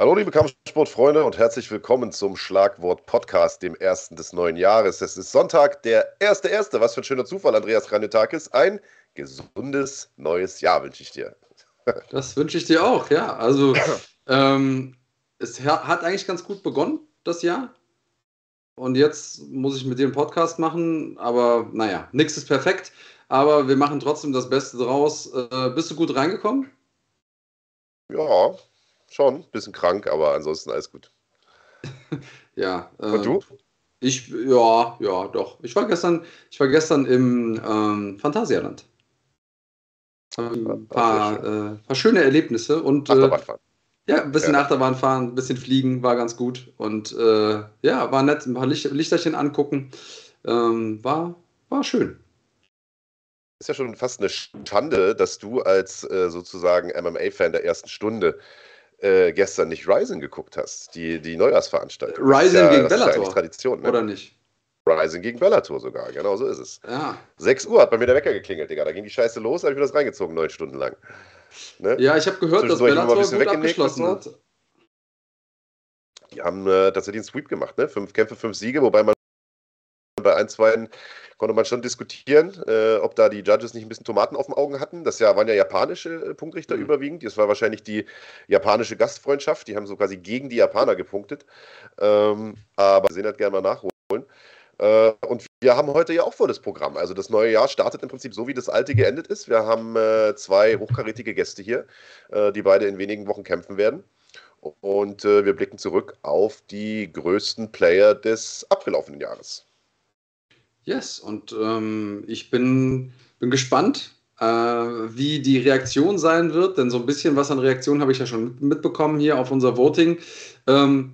Hallo liebe Kampfsportfreunde und herzlich willkommen zum Schlagwort Podcast, dem ersten des neuen Jahres. Es ist Sonntag, der erste erste. Was für ein schöner Zufall, Andreas Granutakis. Ein gesundes neues Jahr wünsche ich dir. Das wünsche ich dir auch, ja. Also ähm, es hat eigentlich ganz gut begonnen, das Jahr. Und jetzt muss ich mit dir einen Podcast machen, aber naja, nichts ist perfekt. Aber wir machen trotzdem das Beste draus. Äh, bist du gut reingekommen? Ja, schon. Bisschen krank, aber ansonsten alles gut. ja. Äh, Und du? Ich, ja, ja, doch. Ich war gestern, ich war gestern im ähm, Phantasialand. Ein paar, äh, paar schöne Erlebnisse und äh, ja, ein bisschen ja. Achterbahn fahren, ein bisschen fliegen, war ganz gut. Und äh, ja, war nett, ein paar Licht Lichterchen angucken. Ähm, war, war schön. Ist ja schon fast eine Schande, dass du als äh, sozusagen MMA-Fan der ersten Stunde äh, gestern nicht Rising geguckt hast, die, die Neujahrsveranstaltung. Rising ja, gegen Bellator. Ja Tradition, ne? Oder nicht? Rising gegen Bellator sogar, genau so ist es. Ja. 6 Uhr hat bei mir der Wecker geklingelt, Digga. Da ging die Scheiße los, habe ich mir das reingezogen, neun Stunden lang. Ne? Ja, ich habe gehört, dass Bellator gut abgeschlossen hat. Die haben äh, tatsächlich einen Sweep gemacht, ne? Fünf Kämpfe, fünf Siege, wobei man bei ein, zwei konnte man schon diskutieren, äh, ob da die Judges nicht ein bisschen Tomaten auf den Augen hatten. Das ja, waren ja japanische äh, Punktrichter mhm. überwiegend. Das war wahrscheinlich die japanische Gastfreundschaft. Die haben so quasi gegen die Japaner gepunktet. Ähm, aber sehen halt gerne mal nachholen. Äh, und wir haben heute ja auch volles Programm. Also das neue Jahr startet im Prinzip so, wie das alte geendet ist. Wir haben äh, zwei hochkarätige Gäste hier, äh, die beide in wenigen Wochen kämpfen werden. Und äh, wir blicken zurück auf die größten Player des abgelaufenen Jahres. Yes, und ähm, ich bin, bin gespannt, äh, wie die Reaktion sein wird, denn so ein bisschen was an Reaktion habe ich ja schon mitbekommen hier auf unser Voting. Ähm,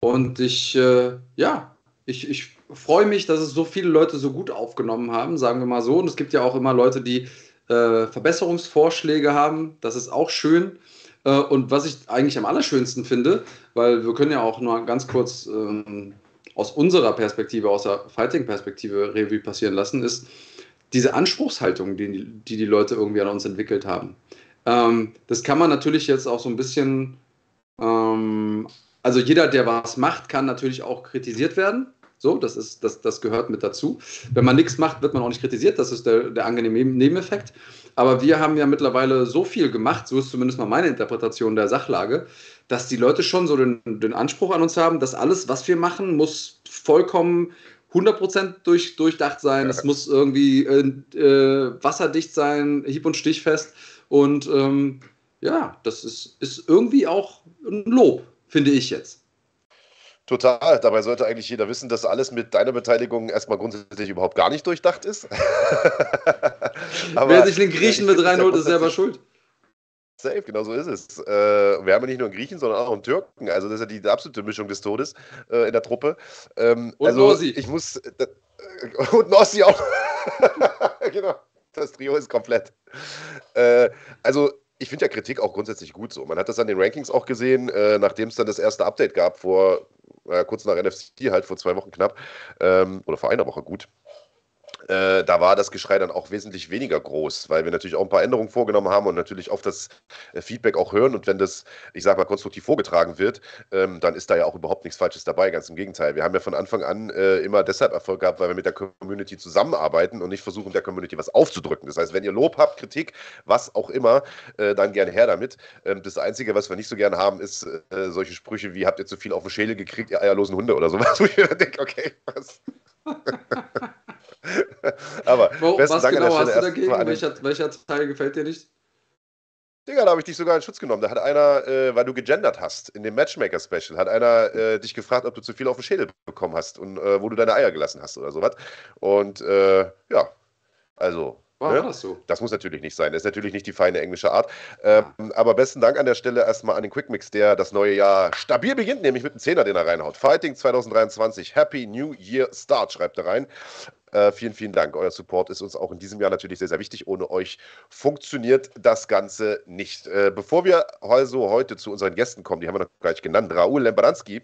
und ich, äh, ja, ich, ich freue mich, dass es so viele Leute so gut aufgenommen haben, sagen wir mal so. Und es gibt ja auch immer Leute, die äh, Verbesserungsvorschläge haben. Das ist auch schön. Äh, und was ich eigentlich am allerschönsten finde, weil wir können ja auch nur ganz kurz ähm, aus unserer Perspektive, aus der Fighting-Perspektive Revue passieren lassen, ist diese Anspruchshaltung, die, die die Leute irgendwie an uns entwickelt haben. Ähm, das kann man natürlich jetzt auch so ein bisschen, ähm, also jeder, der was macht, kann natürlich auch kritisiert werden. So, das, ist, das, das gehört mit dazu. Wenn man nichts macht, wird man auch nicht kritisiert. Das ist der, der angenehme Nebeneffekt. Aber wir haben ja mittlerweile so viel gemacht, so ist zumindest mal meine Interpretation der Sachlage, dass die Leute schon so den, den Anspruch an uns haben, dass alles, was wir machen, muss vollkommen 100% durch, durchdacht sein. Ja. Es muss irgendwie äh, äh, wasserdicht sein, hieb- und stichfest. Und ähm, ja, das ist, ist irgendwie auch ein Lob, finde ich jetzt. Total. Dabei sollte eigentlich jeder wissen, dass alles mit deiner Beteiligung erstmal grundsätzlich überhaupt gar nicht durchdacht ist. Wer sich den Griechen mit reinholt, ist selber schuld. Safe, genau so ist es. Äh, wir haben ja nicht nur einen Griechen, sondern auch einen Türken. Also das ist ja die, absolute Mischung des Todes äh, in der Truppe. Ähm, und also Nossi. Ich muss. Äh, und Nossi auch. genau. Das Trio ist komplett. Äh, also ich finde ja Kritik auch grundsätzlich gut so. Man hat das an den Rankings auch gesehen, äh, nachdem es dann das erste Update gab, vor kurz nach NFC halt, vor zwei Wochen knapp, ähm, oder vor einer Woche gut. Äh, da war das Geschrei dann auch wesentlich weniger groß, weil wir natürlich auch ein paar Änderungen vorgenommen haben und natürlich auf das äh, Feedback auch hören. Und wenn das, ich sag mal, konstruktiv vorgetragen wird, ähm, dann ist da ja auch überhaupt nichts Falsches dabei. Ganz im Gegenteil. Wir haben ja von Anfang an äh, immer deshalb Erfolg gehabt, weil wir mit der Community zusammenarbeiten und nicht versuchen, der Community was aufzudrücken. Das heißt, wenn ihr Lob habt, Kritik, was auch immer, äh, dann gerne her damit. Ähm, das Einzige, was wir nicht so gerne haben, ist äh, solche Sprüche wie: Habt ihr zu viel auf den Schädel gekriegt, ihr eierlosen Hunde oder sowas, wo ich mir denke, okay, was. Aber Wo, was Dank genau hast du dagegen? Welcher, welcher, Teil gefällt dir nicht? Digga, da habe ich dich sogar in Schutz genommen. Da hat einer, äh, weil du gegendert hast, in dem Matchmaker-Special, hat einer äh, dich gefragt, ob du zu viel auf den Schädel bekommen hast und äh, wo du deine Eier gelassen hast oder sowas. Und äh, ja, also war ne? das so? Das muss natürlich nicht sein. Das ist natürlich nicht die feine englische Art. Ähm, aber besten Dank an der Stelle erstmal an den Quickmix, der das neue Jahr stabil beginnt, nämlich mit einem Zehner, den er reinhaut. Fighting 2023. Happy New Year Start, schreibt er rein. Äh, vielen, vielen Dank. Euer Support ist uns auch in diesem Jahr natürlich sehr, sehr wichtig. Ohne euch funktioniert das Ganze nicht. Äh, bevor wir also heute zu unseren Gästen kommen, die haben wir noch gar nicht genannt. Raoul Lembaranski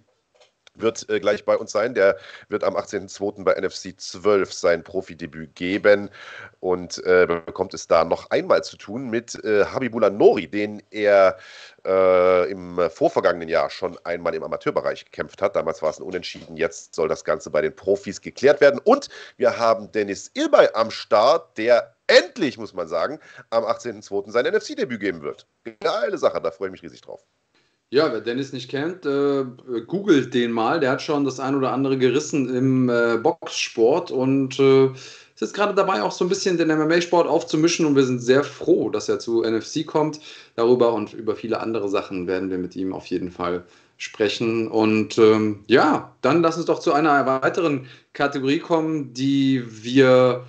wird äh, gleich bei uns sein. Der wird am 18.02. bei NFC 12 sein Profidebüt geben und äh, bekommt es da noch einmal zu tun mit äh, Habibullah Nori, den er äh, im vorvergangenen Jahr schon einmal im Amateurbereich gekämpft hat. Damals war es ein Unentschieden, jetzt soll das Ganze bei den Profis geklärt werden. Und wir haben Dennis Ilbay am Start, der endlich, muss man sagen, am 18.02. sein NFC-Debüt geben wird. Geile Sache, da freue ich mich riesig drauf. Ja, wer Dennis nicht kennt, äh, googelt den mal. Der hat schon das ein oder andere gerissen im äh, Boxsport und äh, ist jetzt gerade dabei, auch so ein bisschen den MMA-Sport aufzumischen. Und wir sind sehr froh, dass er zu NFC kommt. Darüber und über viele andere Sachen werden wir mit ihm auf jeden Fall sprechen. Und ähm, ja, dann lass uns doch zu einer weiteren Kategorie kommen, die wir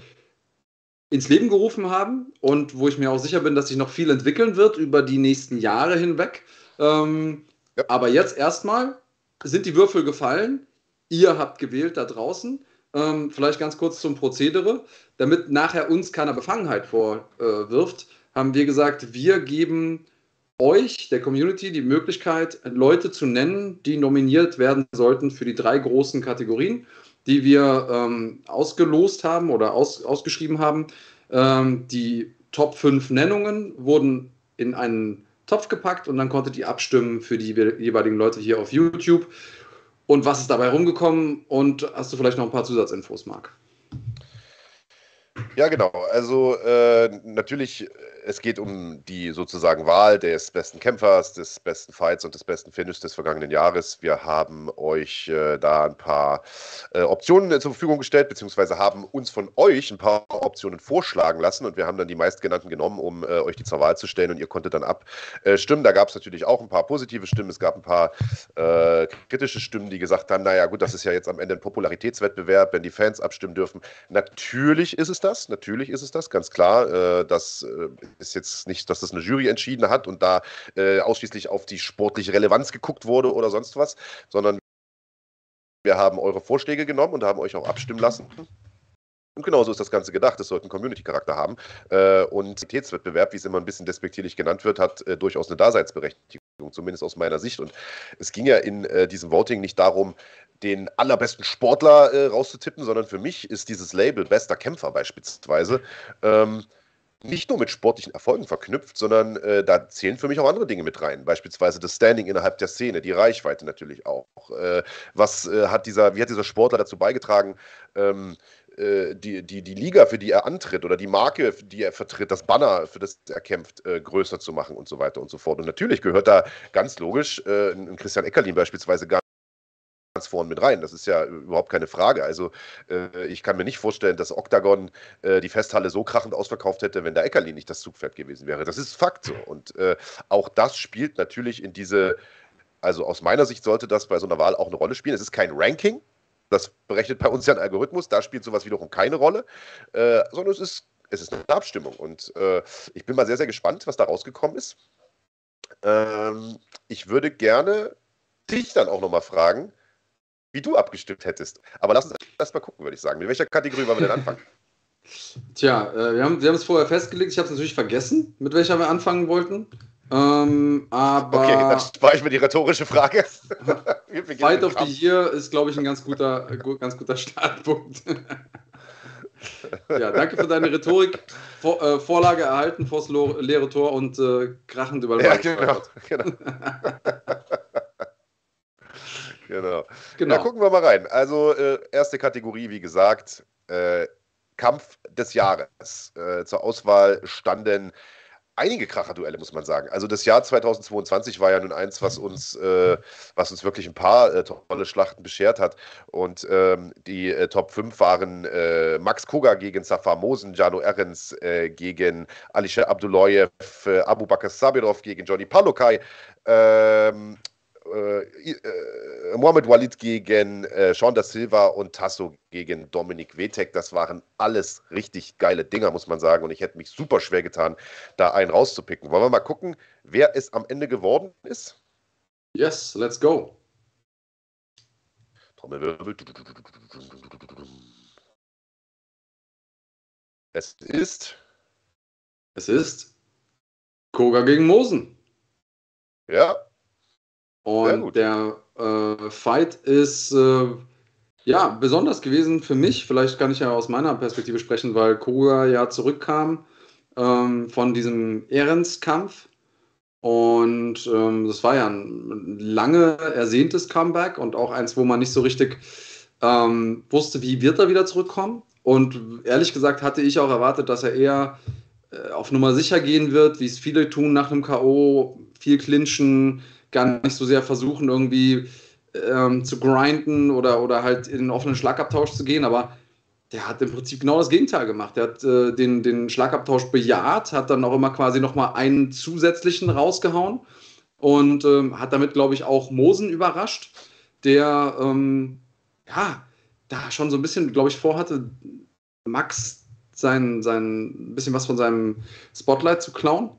ins Leben gerufen haben und wo ich mir auch sicher bin, dass sich noch viel entwickeln wird über die nächsten Jahre hinweg. Ähm, ja. Aber jetzt erstmal sind die Würfel gefallen. Ihr habt gewählt da draußen. Ähm, vielleicht ganz kurz zum Prozedere. Damit nachher uns keiner Befangenheit vorwirft, äh, haben wir gesagt, wir geben euch, der Community, die Möglichkeit, Leute zu nennen, die nominiert werden sollten für die drei großen Kategorien, die wir ähm, ausgelost haben oder aus, ausgeschrieben haben. Ähm, die Top 5 Nennungen wurden in einen Topf gepackt und dann konntet ihr abstimmen für die jeweiligen Leute hier auf YouTube. Und was ist dabei rumgekommen? Und hast du vielleicht noch ein paar Zusatzinfos, Marc? Ja, genau. Also äh, natürlich es geht um die sozusagen Wahl des besten Kämpfers, des besten Fights und des besten Finish des vergangenen Jahres. Wir haben euch äh, da ein paar äh, Optionen äh, zur Verfügung gestellt, beziehungsweise haben uns von euch ein paar Optionen vorschlagen lassen und wir haben dann die meistgenannten genommen, um äh, euch die zur Wahl zu stellen und ihr konntet dann abstimmen. da gab es natürlich auch ein paar positive Stimmen, es gab ein paar äh, kritische Stimmen, die gesagt haben, naja gut, das ist ja jetzt am Ende ein Popularitätswettbewerb, wenn die Fans abstimmen dürfen. Natürlich ist es das, natürlich ist es das, ganz klar. Äh, das ist jetzt nicht, dass das eine Jury entschieden hat und da äh, ausschließlich auf die sportliche Relevanz geguckt wurde oder sonst was, sondern wir haben eure Vorschläge genommen und haben euch auch abstimmen lassen. Und genauso ist das Ganze gedacht. Es sollte einen Community-Charakter haben. Äh, und Qualitätswettbewerb, wie es immer ein bisschen despektierlich genannt wird, hat äh, durchaus eine Daseinsberechtigung, zumindest aus meiner Sicht. Und es ging ja in äh, diesem Voting nicht darum, den allerbesten Sportler äh, rauszutippen, sondern für mich ist dieses Label bester Kämpfer beispielsweise ähm, nicht nur mit sportlichen Erfolgen verknüpft, sondern äh, da zählen für mich auch andere Dinge mit rein. Beispielsweise das Standing innerhalb der Szene, die Reichweite natürlich auch. Äh, was äh, hat dieser, wie hat dieser Sportler dazu beigetragen, ähm, äh, die, die, die Liga, für die er antritt oder die Marke, die er vertritt, das Banner, für das er kämpft, äh, größer zu machen und so weiter und so fort. Und natürlich gehört da ganz logisch äh, ein Christian Eckerlin beispielsweise gar ganz vorn mit rein. Das ist ja überhaupt keine Frage. Also äh, ich kann mir nicht vorstellen, dass Octagon äh, die Festhalle so krachend ausverkauft hätte, wenn der Eckerlin nicht das Zugpferd gewesen wäre. Das ist Fakt so. Und äh, auch das spielt natürlich in diese, also aus meiner Sicht sollte das bei so einer Wahl auch eine Rolle spielen. Es ist kein Ranking. Das berechnet bei uns ja ein Algorithmus. Da spielt sowas wiederum keine Rolle, äh, sondern es ist, es ist eine Abstimmung. Und äh, ich bin mal sehr, sehr gespannt, was da rausgekommen ist. Ähm, ich würde gerne dich dann auch nochmal fragen, wie du abgestimmt hättest. Aber lass uns erst mal gucken, würde ich sagen. Mit welcher Kategorie wollen wir denn anfangen? Tja, äh, wir haben es vorher festgelegt. Ich habe es natürlich vergessen, mit welcher wir anfangen wollten. Ähm, aber okay, dann spare ich mir die rhetorische Frage. Fight of the Year ist, glaube ich, ein ganz guter, ganz guter Startpunkt. ja, danke für deine Rhetorik. Vor, äh, Vorlage erhalten vors leere Tor und äh, krachend über den ja, genau, genau. Genau. genau. Na, gucken wir mal rein. Also, äh, erste Kategorie, wie gesagt, äh, Kampf des Jahres. Äh, zur Auswahl standen einige Kracherduelle, muss man sagen. Also das Jahr 2022 war ja nun eins, was uns, äh, was uns wirklich ein paar äh, tolle Schlachten beschert hat. Und ähm, die äh, Top 5 waren äh, Max Koga gegen Safar Mosen, Jano Ehrens äh, gegen Alisher Abdullayev, äh, Abu Bakr Sabirov gegen Johnny Palokai, ähm, äh, äh, Mohamed Walid gegen äh, Sean da Silva und Tasso gegen Dominik Wetek. Das waren alles richtig geile Dinger, muss man sagen. Und ich hätte mich super schwer getan, da einen rauszupicken. Wollen wir mal gucken, wer es am Ende geworden ist? Yes, let's go. Trommelwirbel. Es ist. Es ist. Koga gegen Mosen. Ja, Und der äh, Fight ist äh, ja besonders gewesen für mich. Vielleicht kann ich ja aus meiner Perspektive sprechen, weil Koga ja zurückkam ähm, von diesem Ehrenskampf. Und ähm, das war ja ein lange ersehntes Comeback und auch eins, wo man nicht so richtig ähm, wusste, wie wird er wieder zurückkommen. Und ehrlich gesagt hatte ich auch erwartet, dass er eher äh, auf Nummer sicher gehen wird, wie es viele tun nach einem K.O., viel clinchen, gar nicht so sehr versuchen, irgendwie ähm, zu grinden oder, oder halt in den offenen Schlagabtausch zu gehen, aber der hat im Prinzip genau das Gegenteil gemacht. Der hat äh, den, den Schlagabtausch bejaht, hat dann auch immer quasi nochmal einen zusätzlichen rausgehauen und ähm, hat damit, glaube ich, auch Mosen überrascht, der ähm, ja da schon so ein bisschen, glaube ich, vorhatte, Max sein, sein bisschen was von seinem Spotlight zu klauen.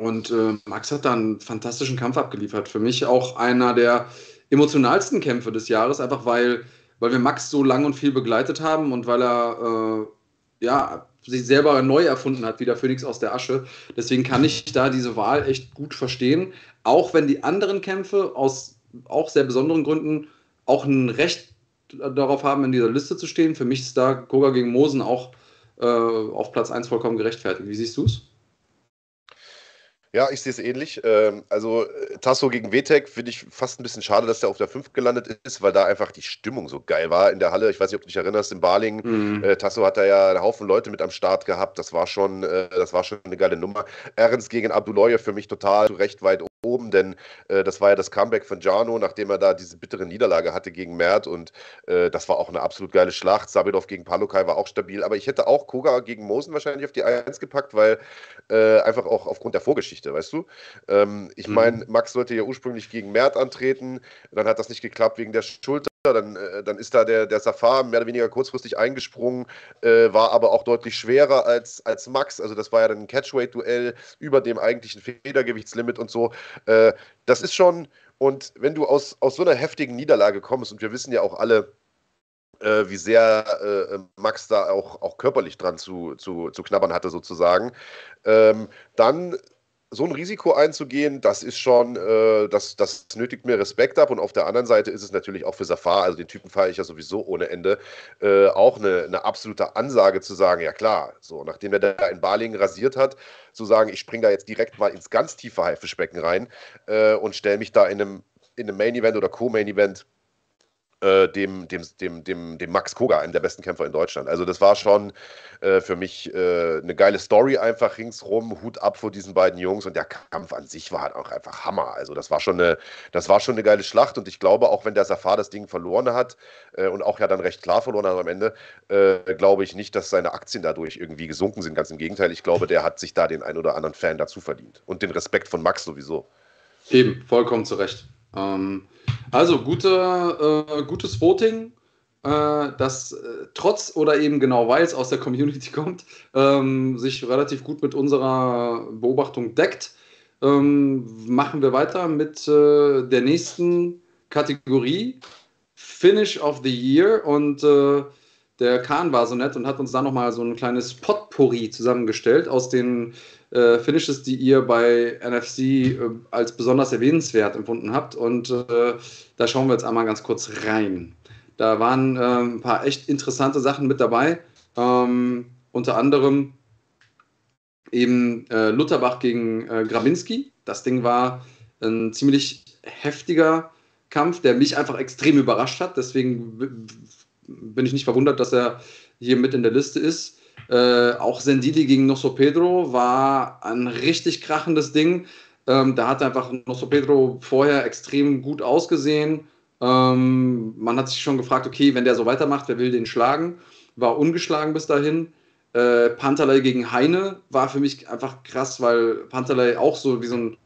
Und äh, Max hat da einen fantastischen Kampf abgeliefert. Für mich auch einer der emotionalsten Kämpfe des Jahres, einfach weil, weil wir Max so lang und viel begleitet haben und weil er äh, ja, sich selber neu erfunden hat, wie der Phönix aus der Asche. Deswegen kann ich da diese Wahl echt gut verstehen. Auch wenn die anderen Kämpfe aus auch sehr besonderen Gründen auch ein Recht darauf haben, in dieser Liste zu stehen. Für mich ist da Koga gegen Mosen auch äh, auf Platz 1 vollkommen gerechtfertigt. Wie siehst du es? Ja, ich sehe es ähnlich. Ähm, also äh, Tasso gegen Wetek finde ich fast ein bisschen schade, dass der auf der 5 gelandet ist, weil da einfach die Stimmung so geil war in der Halle. Ich weiß nicht, ob du dich erinnerst, in Baling. Mhm. Äh, Tasso hat da ja einen Haufen Leute mit am Start gehabt. Das war schon, äh, das war schon eine geile Nummer. Ernst gegen Abduloye für mich total recht weit oben, denn äh, das war ja das Comeback von Jano, nachdem er da diese bittere Niederlage hatte gegen Mert und äh, das war auch eine absolut geile Schlacht. Sabidov gegen Palukai war auch stabil, aber ich hätte auch Koga gegen Mosen wahrscheinlich auf die 1 gepackt, weil äh, einfach auch aufgrund der Vorgeschichte, weißt du? Ähm, ich mhm. meine, Max sollte ja ursprünglich gegen Mert antreten, dann hat das nicht geklappt wegen der Schulter. Dann, äh, dann ist da der, der Safar mehr oder weniger kurzfristig eingesprungen, äh, war aber auch deutlich schwerer als, als Max. Also das war ja dann ein Catchweight-Duell über dem eigentlichen Federgewichtslimit und so. Äh, das ist schon, und wenn du aus, aus so einer heftigen Niederlage kommst, und wir wissen ja auch alle, äh, wie sehr äh, Max da auch, auch körperlich dran zu, zu, zu knabbern hatte, sozusagen, ähm, dann so ein Risiko einzugehen, das ist schon, äh, das, das nötigt mir Respekt ab. Und auf der anderen Seite ist es natürlich auch für Safar, also den Typen fahre ich ja sowieso ohne Ende, äh, auch eine, eine absolute Ansage zu sagen, ja klar, so nachdem er da in Balingen rasiert hat, zu sagen, ich springe da jetzt direkt mal ins ganz tiefe Haifischbecken rein äh, und stelle mich da in einem, in einem Main-Event oder Co-Main-Event äh, dem, dem, dem, dem, dem Max Koga, einem der besten Kämpfer in Deutschland. Also das war schon äh, für mich äh, eine geile Story einfach ringsrum, Hut ab vor diesen beiden Jungs und der Kampf an sich war halt auch einfach Hammer. Also das war schon eine, das war schon eine geile Schlacht und ich glaube, auch wenn der Safar das Ding verloren hat äh, und auch ja dann recht klar verloren hat am Ende, äh, glaube ich nicht, dass seine Aktien dadurch irgendwie gesunken sind. Ganz im Gegenteil, ich glaube, der hat sich da den ein oder anderen Fan dazu verdient und den Respekt von Max sowieso. Eben, vollkommen zu Recht. Ähm, also gute, äh, gutes Voting, äh, das äh, trotz oder eben genau weil es aus der Community kommt, ähm, sich relativ gut mit unserer Beobachtung deckt. Ähm, machen wir weiter mit äh, der nächsten Kategorie, Finish of the Year. Und äh, der Kahn war so nett und hat uns da nochmal so ein kleines Potpourri zusammengestellt aus den äh, Finishes, die ihr bei NFC äh, als besonders erwähnenswert empfunden habt. Und äh, da schauen wir jetzt einmal ganz kurz rein. Da waren äh, ein paar echt interessante Sachen mit dabei. Ähm, unter anderem eben äh, Lutherbach gegen äh, Grabinski. Das Ding war ein ziemlich heftiger Kampf, der mich einfach extrem überrascht hat. Deswegen bin ich nicht verwundert, dass er hier mit in der Liste ist. Äh, auch Sendili gegen Nosso Pedro war ein richtig krachendes Ding. Ähm, da hat einfach Nosso Pedro vorher extrem gut ausgesehen. Ähm, man hat sich schon gefragt, okay, wenn der so weitermacht, wer will den schlagen? War ungeschlagen bis dahin. Äh, Pantalei gegen Heine war für mich einfach krass, weil Pantalei auch so wie so ein,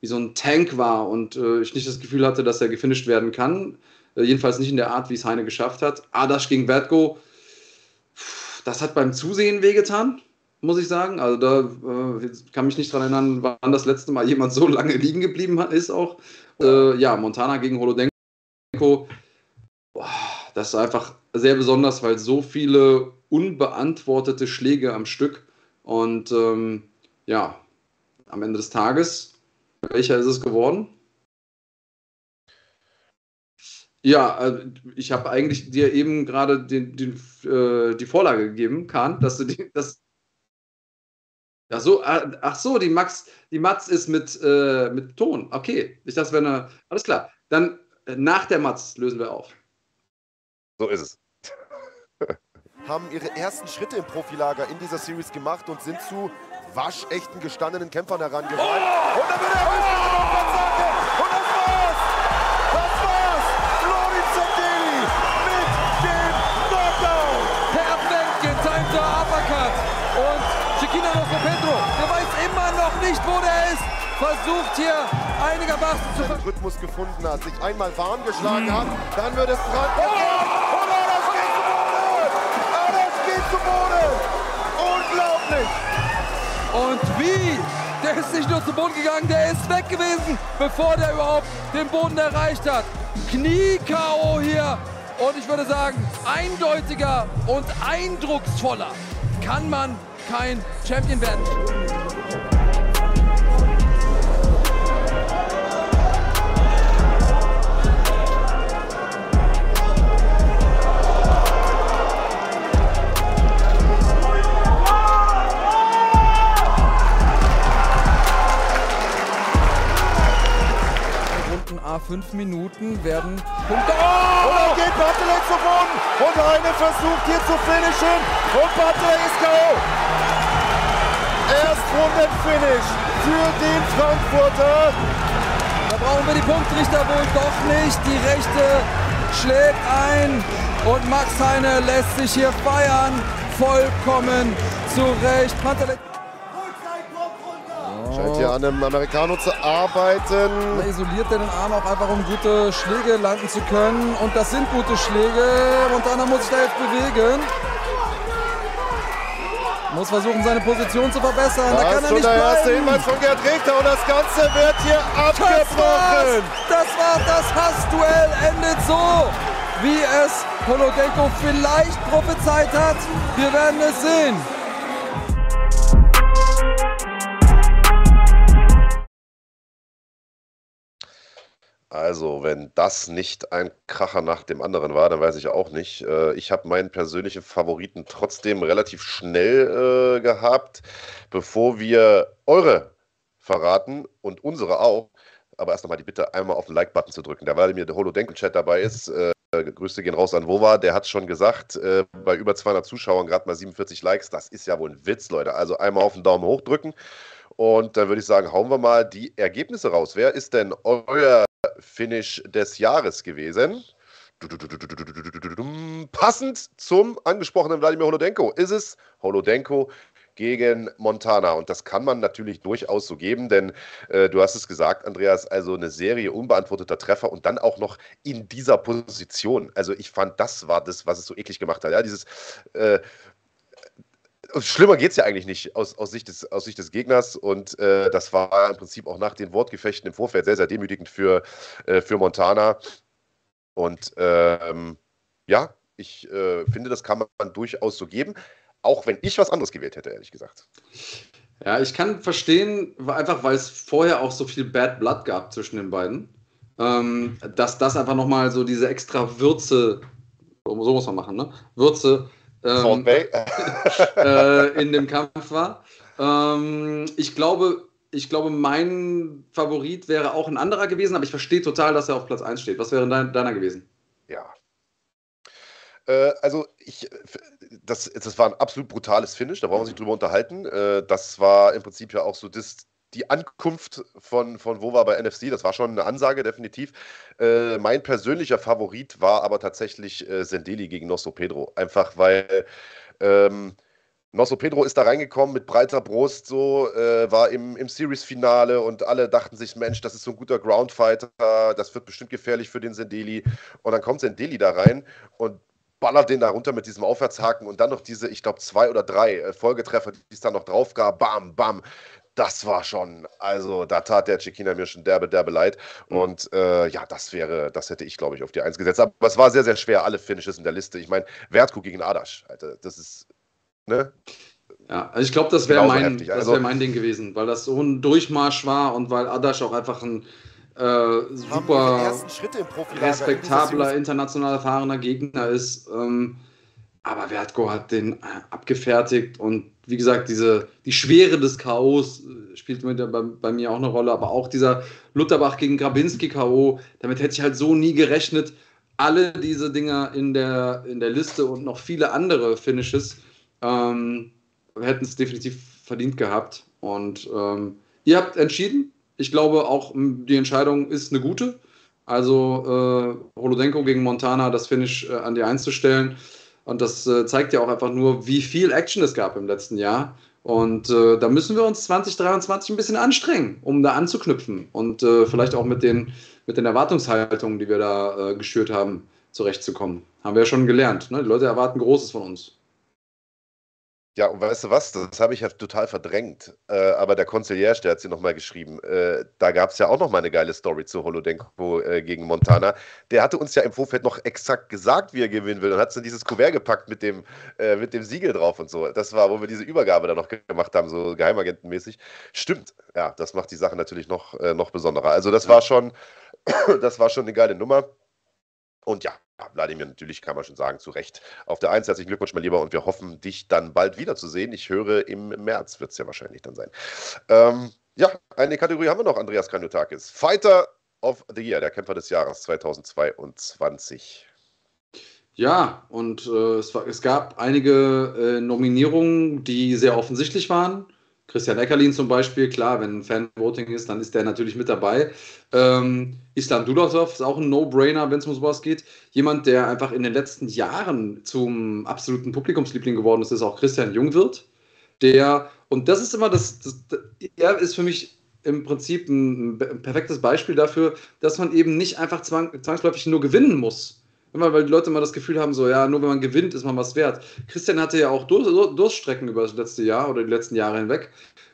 wie so ein Tank war und äh, ich nicht das Gefühl hatte, dass er gefinisht werden kann. Äh, jedenfalls nicht in der Art, wie es Heine geschafft hat. Adasch gegen Vertgo das hat beim Zusehen wehgetan, muss ich sagen. Also da äh, kann mich nicht daran erinnern, wann das letzte Mal jemand so lange liegen geblieben hat, ist auch. Äh, ja, Montana gegen Holodenko. Das ist einfach sehr besonders, weil so viele unbeantwortete Schläge am Stück und ähm, ja, am Ende des Tages, welcher ist es geworden? Ja, äh, ich habe eigentlich dir eben gerade den, den, äh, die Vorlage gegeben, Kahn, dass du die, das. Ach so, äh, ach so, die Max, die Matz ist mit, äh, mit Ton. Okay, ich dachte, wenn er. Alles klar. Dann äh, nach der Matz lösen wir auf. So ist es. haben ihre ersten Schritte im Profilager in dieser Series gemacht und sind zu waschechten gestandenen Kämpfern herangerannt. Oh! Und dann wird er erwischt noch nicht, wo der ist. Versucht hier einigermaßen zu... Den Rhythmus gefunden hat, sich einmal warm geschlagen hat, dann wird es dran. Oh! zu Boden. Unglaublich. Und wie? Der ist nicht nur zu Boden gegangen, der ist weg gewesen, bevor der überhaupt den Boden erreicht hat. Knie-K.O. hier. Und ich würde sagen, eindeutiger und eindrucksvoller kann man kein Champion werden. Fünf Minuten werden Punkte. Oh! Und dann geht Bartelay zu Boden. Und Heine versucht hier zu finishen. Und Bartelay ist K.O. Erstrundenfinish für den Frankfurter. Da brauchen wir die Punktrichter wohl doch nicht. Die rechte schlägt ein. Und Max Heine lässt sich hier feiern. Vollkommen zurecht. Hier an einem Americano zu arbeiten. Er isoliert den Arm auch einfach, um gute Schläge landen zu können. Und das sind gute Schläge. Montana muss sich da jetzt bewegen. Muss versuchen, seine Position zu verbessern. Da, da kann er nicht der erste Hinweis von Gerd Richter und das Ganze wird hier abgebrochen. Das war das Hassduell. Endet so, wie es Holodenko vielleicht prophezeit hat. Wir werden es sehen. Also, wenn das nicht ein Kracher nach dem anderen war, dann weiß ich auch nicht. Äh, ich habe meinen persönlichen Favoriten trotzdem relativ schnell äh, gehabt. Bevor wir eure verraten und unsere auch, aber erst nochmal die Bitte, einmal auf den Like-Button zu drücken. Da weil mir der Holodenken-Chat dabei ist, äh, Grüße gehen raus an Wova, der hat schon gesagt, äh, bei über 200 Zuschauern gerade mal 47 Likes, das ist ja wohl ein Witz, Leute. Also einmal auf den Daumen hoch drücken und dann würde ich sagen, hauen wir mal die Ergebnisse raus. Wer ist denn euer Finish des Jahres gewesen. Passend zum angesprochenen Wladimir Holodenko ist es Holodenko gegen Montana. Und das kann man natürlich durchaus so geben, denn äh, du hast es gesagt, Andreas, also eine Serie unbeantworteter Treffer und dann auch noch in dieser Position. Also ich fand, das war das, was es so eklig gemacht hat. Ja, dieses äh, Schlimmer geht es ja eigentlich nicht aus, aus, Sicht des, aus Sicht des Gegners. Und äh, das war im Prinzip auch nach den Wortgefechten im Vorfeld sehr, sehr demütigend für, äh, für Montana. Und ähm, ja, ich äh, finde, das kann man durchaus so geben. Auch wenn ich was anderes gewählt hätte, ehrlich gesagt. Ja, ich kann verstehen, einfach weil es vorher auch so viel Bad Blood gab zwischen den beiden, ähm, dass das einfach nochmal so diese extra Würze, so muss man machen, ne? Würze ähm, äh, in dem Kampf war. Ähm, ich glaube, ich glaube, mein Favorit wäre auch ein anderer gewesen, aber ich verstehe total, dass er auf Platz 1 steht. Was wäre dein, deiner gewesen? Ja. Äh, also, ich, das, das war ein absolut brutales Finish, da brauchen wir sich drüber unterhalten. Äh, das war im Prinzip ja auch so das, die Ankunft von, von Wova bei NFC, das war schon eine Ansage, definitiv. Äh, mein persönlicher Favorit war aber tatsächlich äh, Sendeli gegen Nosso Pedro. Einfach weil ähm, Nosso Pedro ist da reingekommen mit breiter Brust, so, äh, war im, im Series-Finale und alle dachten sich, Mensch, das ist so ein guter Groundfighter, das wird bestimmt gefährlich für den Sendeli. Und dann kommt Sendeli da rein und ballert den da runter mit diesem Aufwärtshaken und dann noch diese, ich glaube, zwei oder drei äh, Folgetreffer, die es dann noch drauf gab. Bam, bam das war schon, also da tat der Chiquina mir schon derbe, derbe leid. Mhm. Und äh, ja, das wäre, das hätte ich, glaube ich, auf die Eins gesetzt. Aber es war sehr, sehr schwer, alle Finishes in der Liste. Ich meine, Wertku gegen Adasch, Alter, das ist, ne? Ja, also ich glaube, das wäre mein, also, wär mein Ding gewesen, weil das so ein Durchmarsch war und weil Adasch auch einfach ein, äh, super respektabler, international erfahrener Gegner ist. Ähm, aber Wertko hat den äh, abgefertigt und wie gesagt, diese, die Schwere des Chaos äh, spielt bei, bei, mir auch eine Rolle, aber auch dieser Lutherbach gegen Grabinski K.O., damit hätte ich halt so nie gerechnet. Alle diese Dinger in der, in der Liste und noch viele andere Finishes ähm, hätten es definitiv verdient gehabt. Und ähm, ihr habt entschieden. Ich glaube auch, die Entscheidung ist eine gute. Also äh, Holodenko gegen Montana, das Finish äh, an die einzustellen. Und das äh, zeigt ja auch einfach nur, wie viel Action es gab im letzten Jahr. Und äh, da müssen wir uns 2023 ein bisschen anstrengen, um da anzuknüpfen und äh, vielleicht auch mit den, mit den Erwartungshaltungen, die wir da äh, geschürt haben, zurechtzukommen. Haben wir ja schon gelernt. Ne? Die Leute erwarten Großes von uns. Ja, und weißt du was? Das habe ich ja total verdrängt. Äh, aber der Conciliage, der hat sie nochmal geschrieben. Äh, da gab es ja auch nochmal eine geile Story zu Holodenko äh, gegen Montana. Der hatte uns ja im Vorfeld noch exakt gesagt, wie er gewinnen will und hat es in dieses Kuvert gepackt mit dem, äh, mit dem Siegel drauf und so. Das war, wo wir diese Übergabe dann noch gemacht haben, so geheimagentenmäßig. Stimmt. Ja, das macht die Sache natürlich noch, äh, noch besonderer. Also, das war schon, das war schon eine geile Nummer. Und ja, Wladimir, natürlich kann man schon sagen, zu Recht. Auf der 1 herzlichen Glückwunsch, mein Lieber, und wir hoffen, dich dann bald wiederzusehen. Ich höre, im März wird es ja wahrscheinlich dann sein. Ähm, ja, eine Kategorie haben wir noch, Andreas Kanyotakis. Fighter of the Year, der Kämpfer des Jahres 2022. Ja, und äh, es, war, es, gab einige äh, Nominierungen, die sehr offensichtlich waren. Christian Eckerlin zum Beispiel, klar, wenn Fan-Voting ist, dann ist der natürlich mit dabei. Ähm, Islam Dulatov ist auch ein No-Brainer, wenn es um sowas geht. Jemand, der einfach in den letzten Jahren zum absoluten Publikumsliebling geworden ist, ist auch Christian Jungwirth. Der, und das ist immer das, das, er ist für mich im Prinzip ein, ein, perfektes Beispiel dafür, dass man eben nicht einfach zwang, zwangsläufig nur gewinnen muss Immer, weil die Leute immer das Gefühl haben, so, ja, nur wenn man gewinnt, ist man was wert. Christian hatte ja auch Durststrecken über das letzte Jahr oder die letzten Jahre hinweg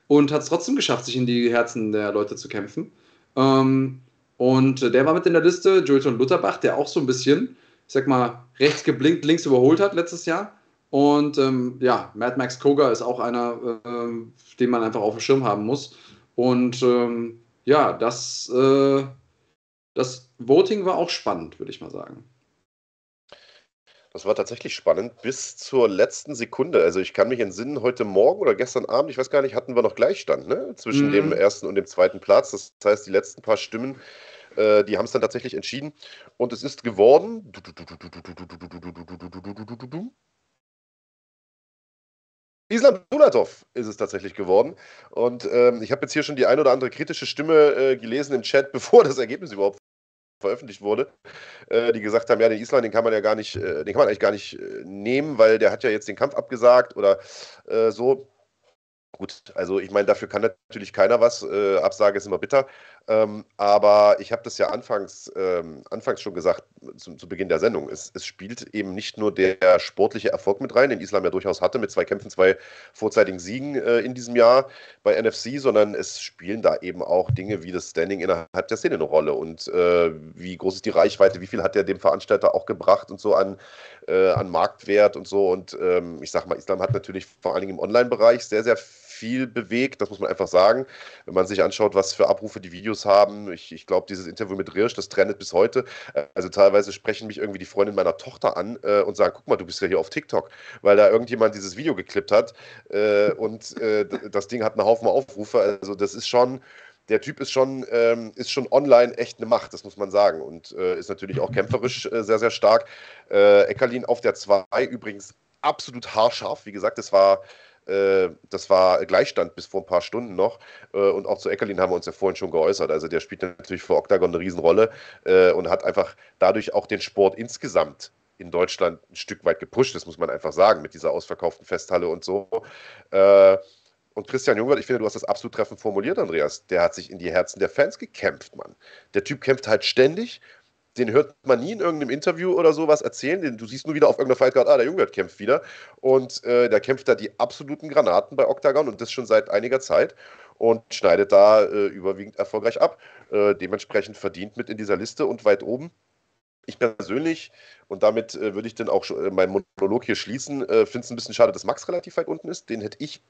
und hat es trotzdem geschafft, sich in die Herzen der Leute zu kämpfen. Ähm, und der war mit in der Liste, Jolton Lutherbach, der auch so ein bisschen, ich sag mal, rechts geblinkt, links überholt hat letztes Jahr. Und ähm, ja, Mad Max Koga ist auch einer, äh, den man einfach auf dem Schirm haben muss. Und ähm, ja, das, äh, das Voting war auch spannend, würde ich mal sagen. Das war tatsächlich spannend bis zur letzten Sekunde. Also ich kann mich entsinnen, heute Morgen oder gestern Abend, ich weiß gar nicht, hatten wir noch Gleichstand ne? zwischen mhm. dem ersten und dem zweiten Platz. Das heißt, die letzten paar Stimmen, äh, die haben es dann tatsächlich entschieden. Und es ist geworden. Islam Dulatov ist es tatsächlich geworden. Und ähm, ich habe jetzt hier schon die ein oder andere kritische Stimme äh, gelesen im Chat, bevor das Ergebnis überhaupt veröffentlicht wurde, äh, die gesagt haben, ja, den Island, den kann man ja gar nicht, äh, den kann man eigentlich gar nicht äh, nehmen, weil der hat ja jetzt den Kampf abgesagt oder äh, so. Gut, also ich meine, dafür kann natürlich keiner was. Äh, Absage ist immer bitter. Ähm, aber ich habe das ja anfangs, ähm, anfangs schon gesagt, zu, zu Beginn der Sendung. Es, es, spielt eben nicht nur der sportliche Erfolg mit rein, den Islam ja durchaus hatte, mit zwei Kämpfen, zwei vorzeitigen Siegen äh, in diesem Jahr bei NFC, sondern es spielen da eben auch Dinge wie das Standing innerhalb der Szene eine Rolle. Und äh, wie groß ist die Reichweite, wie viel hat er dem Veranstalter auch gebracht und so an, äh, an Marktwert und so. Und ähm, ich sage mal, Islam hat natürlich vor allen Dingen im Online-Bereich sehr, sehr viel viel bewegt, das muss man einfach sagen. Wenn man sich anschaut, was für Abrufe die Videos haben, ich, ich glaube, dieses Interview mit Rirsch, das trendet bis heute. Also teilweise sprechen mich irgendwie die Freundin meiner Tochter an äh, und sagen, guck mal, du bist ja hier auf TikTok, weil da irgendjemand dieses Video geklippt hat äh, und äh, das Ding hat einen Haufen Aufrufe. Also das ist schon der Typ ist schon, ähm, ist schon online echt eine Macht, das muss man sagen. Und äh, ist natürlich auch kämpferisch äh, sehr, sehr stark. Äh, Eckerlin auf der 2 übrigens absolut haarscharf. Wie gesagt, das war das war Gleichstand bis vor ein paar Stunden noch. Äh, und auch zu Eckerlin haben wir uns ja vorhin schon geäußert. Also der spielt natürlich für Octagon eine Riesenrolle äh, und hat einfach dadurch auch den Sport insgesamt in Deutschland ein Stück weit gepusht, das muss man einfach sagen, mit dieser ausverkauften Festhalle und so. Und Christian Jungwirth, ich finde, du hast das absolut treffend formuliert, Andreas. Der hat sich in die Herzen der Fans gekämpft, Mann. Der Typ kämpft halt ständig den hört man nie in irgendeinem Interview oder sowas erzählen. Den, du siehst nur wieder auf irgendeiner Fightcard, ah, der Junge kämpft wieder. Und äh, der kämpft da die absoluten Granaten bei Octagon und das schon seit einiger Zeit und schneidet da äh, überwiegend erfolgreich ab. Äh, dementsprechend verdient mit in dieser Liste und weit oben. Ich persönlich, und damit äh, würde ich dann auch äh, meinen Monolog hier schließen, äh, finde es ein bisschen schade, dass Max relativ weit unten ist. Den hätte ich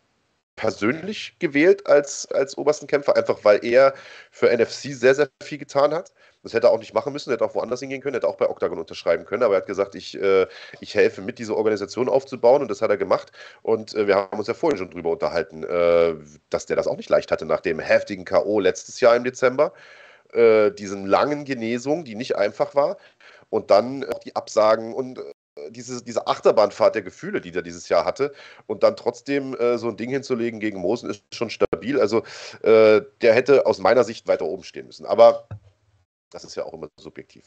persönlich gewählt als, als obersten Kämpfer, einfach weil er für NFC sehr, sehr viel getan hat. Das hätte er auch nicht machen müssen, hätte auch woanders hingehen können, hätte auch bei Octagon unterschreiben können, aber er hat gesagt, ich, äh, ich helfe mit, diese Organisation aufzubauen und das hat er gemacht. Und äh, wir haben uns ja vorhin schon drüber unterhalten, äh, dass der das auch nicht leicht hatte nach dem heftigen K.O. letztes Jahr im Dezember. Äh, diesen langen Genesung, die nicht einfach war. Und dann auch die Absagen und äh, diese, diese Achterbahnfahrt der Gefühle, die der dieses Jahr hatte, und dann trotzdem äh, so ein Ding hinzulegen gegen Mosen ist schon stabil. Also äh, der hätte aus meiner Sicht weiter oben stehen müssen. Aber das ist ja auch immer subjektiv.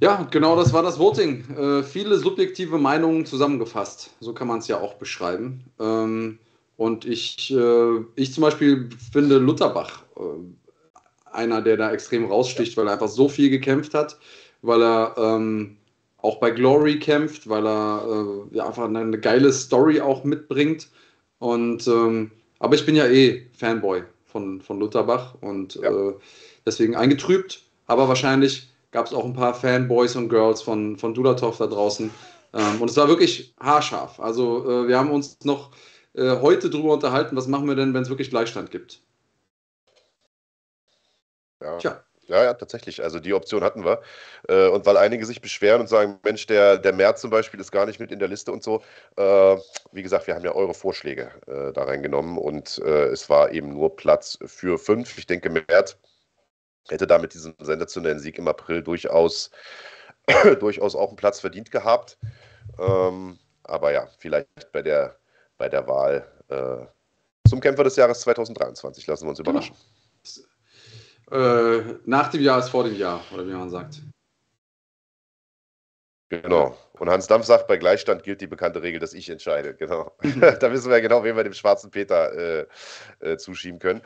Ja, genau das war das Voting. Äh, viele subjektive Meinungen zusammengefasst. So kann man es ja auch beschreiben. Ähm, und ich, äh, ich zum Beispiel finde Lutherbach äh, einer, der da extrem raussticht, weil er einfach so viel gekämpft hat weil er ähm, auch bei Glory kämpft, weil er äh, ja, einfach eine, eine, geile Story auch mitbringt. Und ähm, aber ich bin ja eh Fanboy von, von Lutherbach und ja. äh, deswegen eingetrübt. Aber wahrscheinlich gab es auch ein paar Fanboys und Girls von, von Dulatov da draußen. Ähm, und es war wirklich haarscharf. Also äh, wir haben uns noch äh, heute darüber unterhalten, was machen wir denn, wenn es wirklich Gleichstand gibt. Ja. Tja. Ja, ja, tatsächlich. Also die Option hatten wir. Äh, und weil einige sich beschweren und sagen, Mensch, der, der März zum Beispiel ist gar nicht mit in der Liste und so. Äh, wie gesagt, wir haben ja eure Vorschläge äh, da reingenommen und es war eben nur Platz für fünf. Ich denke, März hätte damit diesen sensationellen Sieg im April durchaus, durchaus auch einen Platz verdient gehabt. Ähm, aber ja, vielleicht bei der, bei der Wahl zum Kämpfer des Jahres 2023 lassen wir uns überraschen. Genau. Äh, nach dem Jahr ist vor dem Jahr, oder wie man sagt. Genau. Und Hans Dampf sagt, bei Gleichstand gilt die bekannte Regel, dass ich entscheide. Genau. da wissen wir ja genau, wen wir dem schwarzen Peter äh, äh, zuschieben können.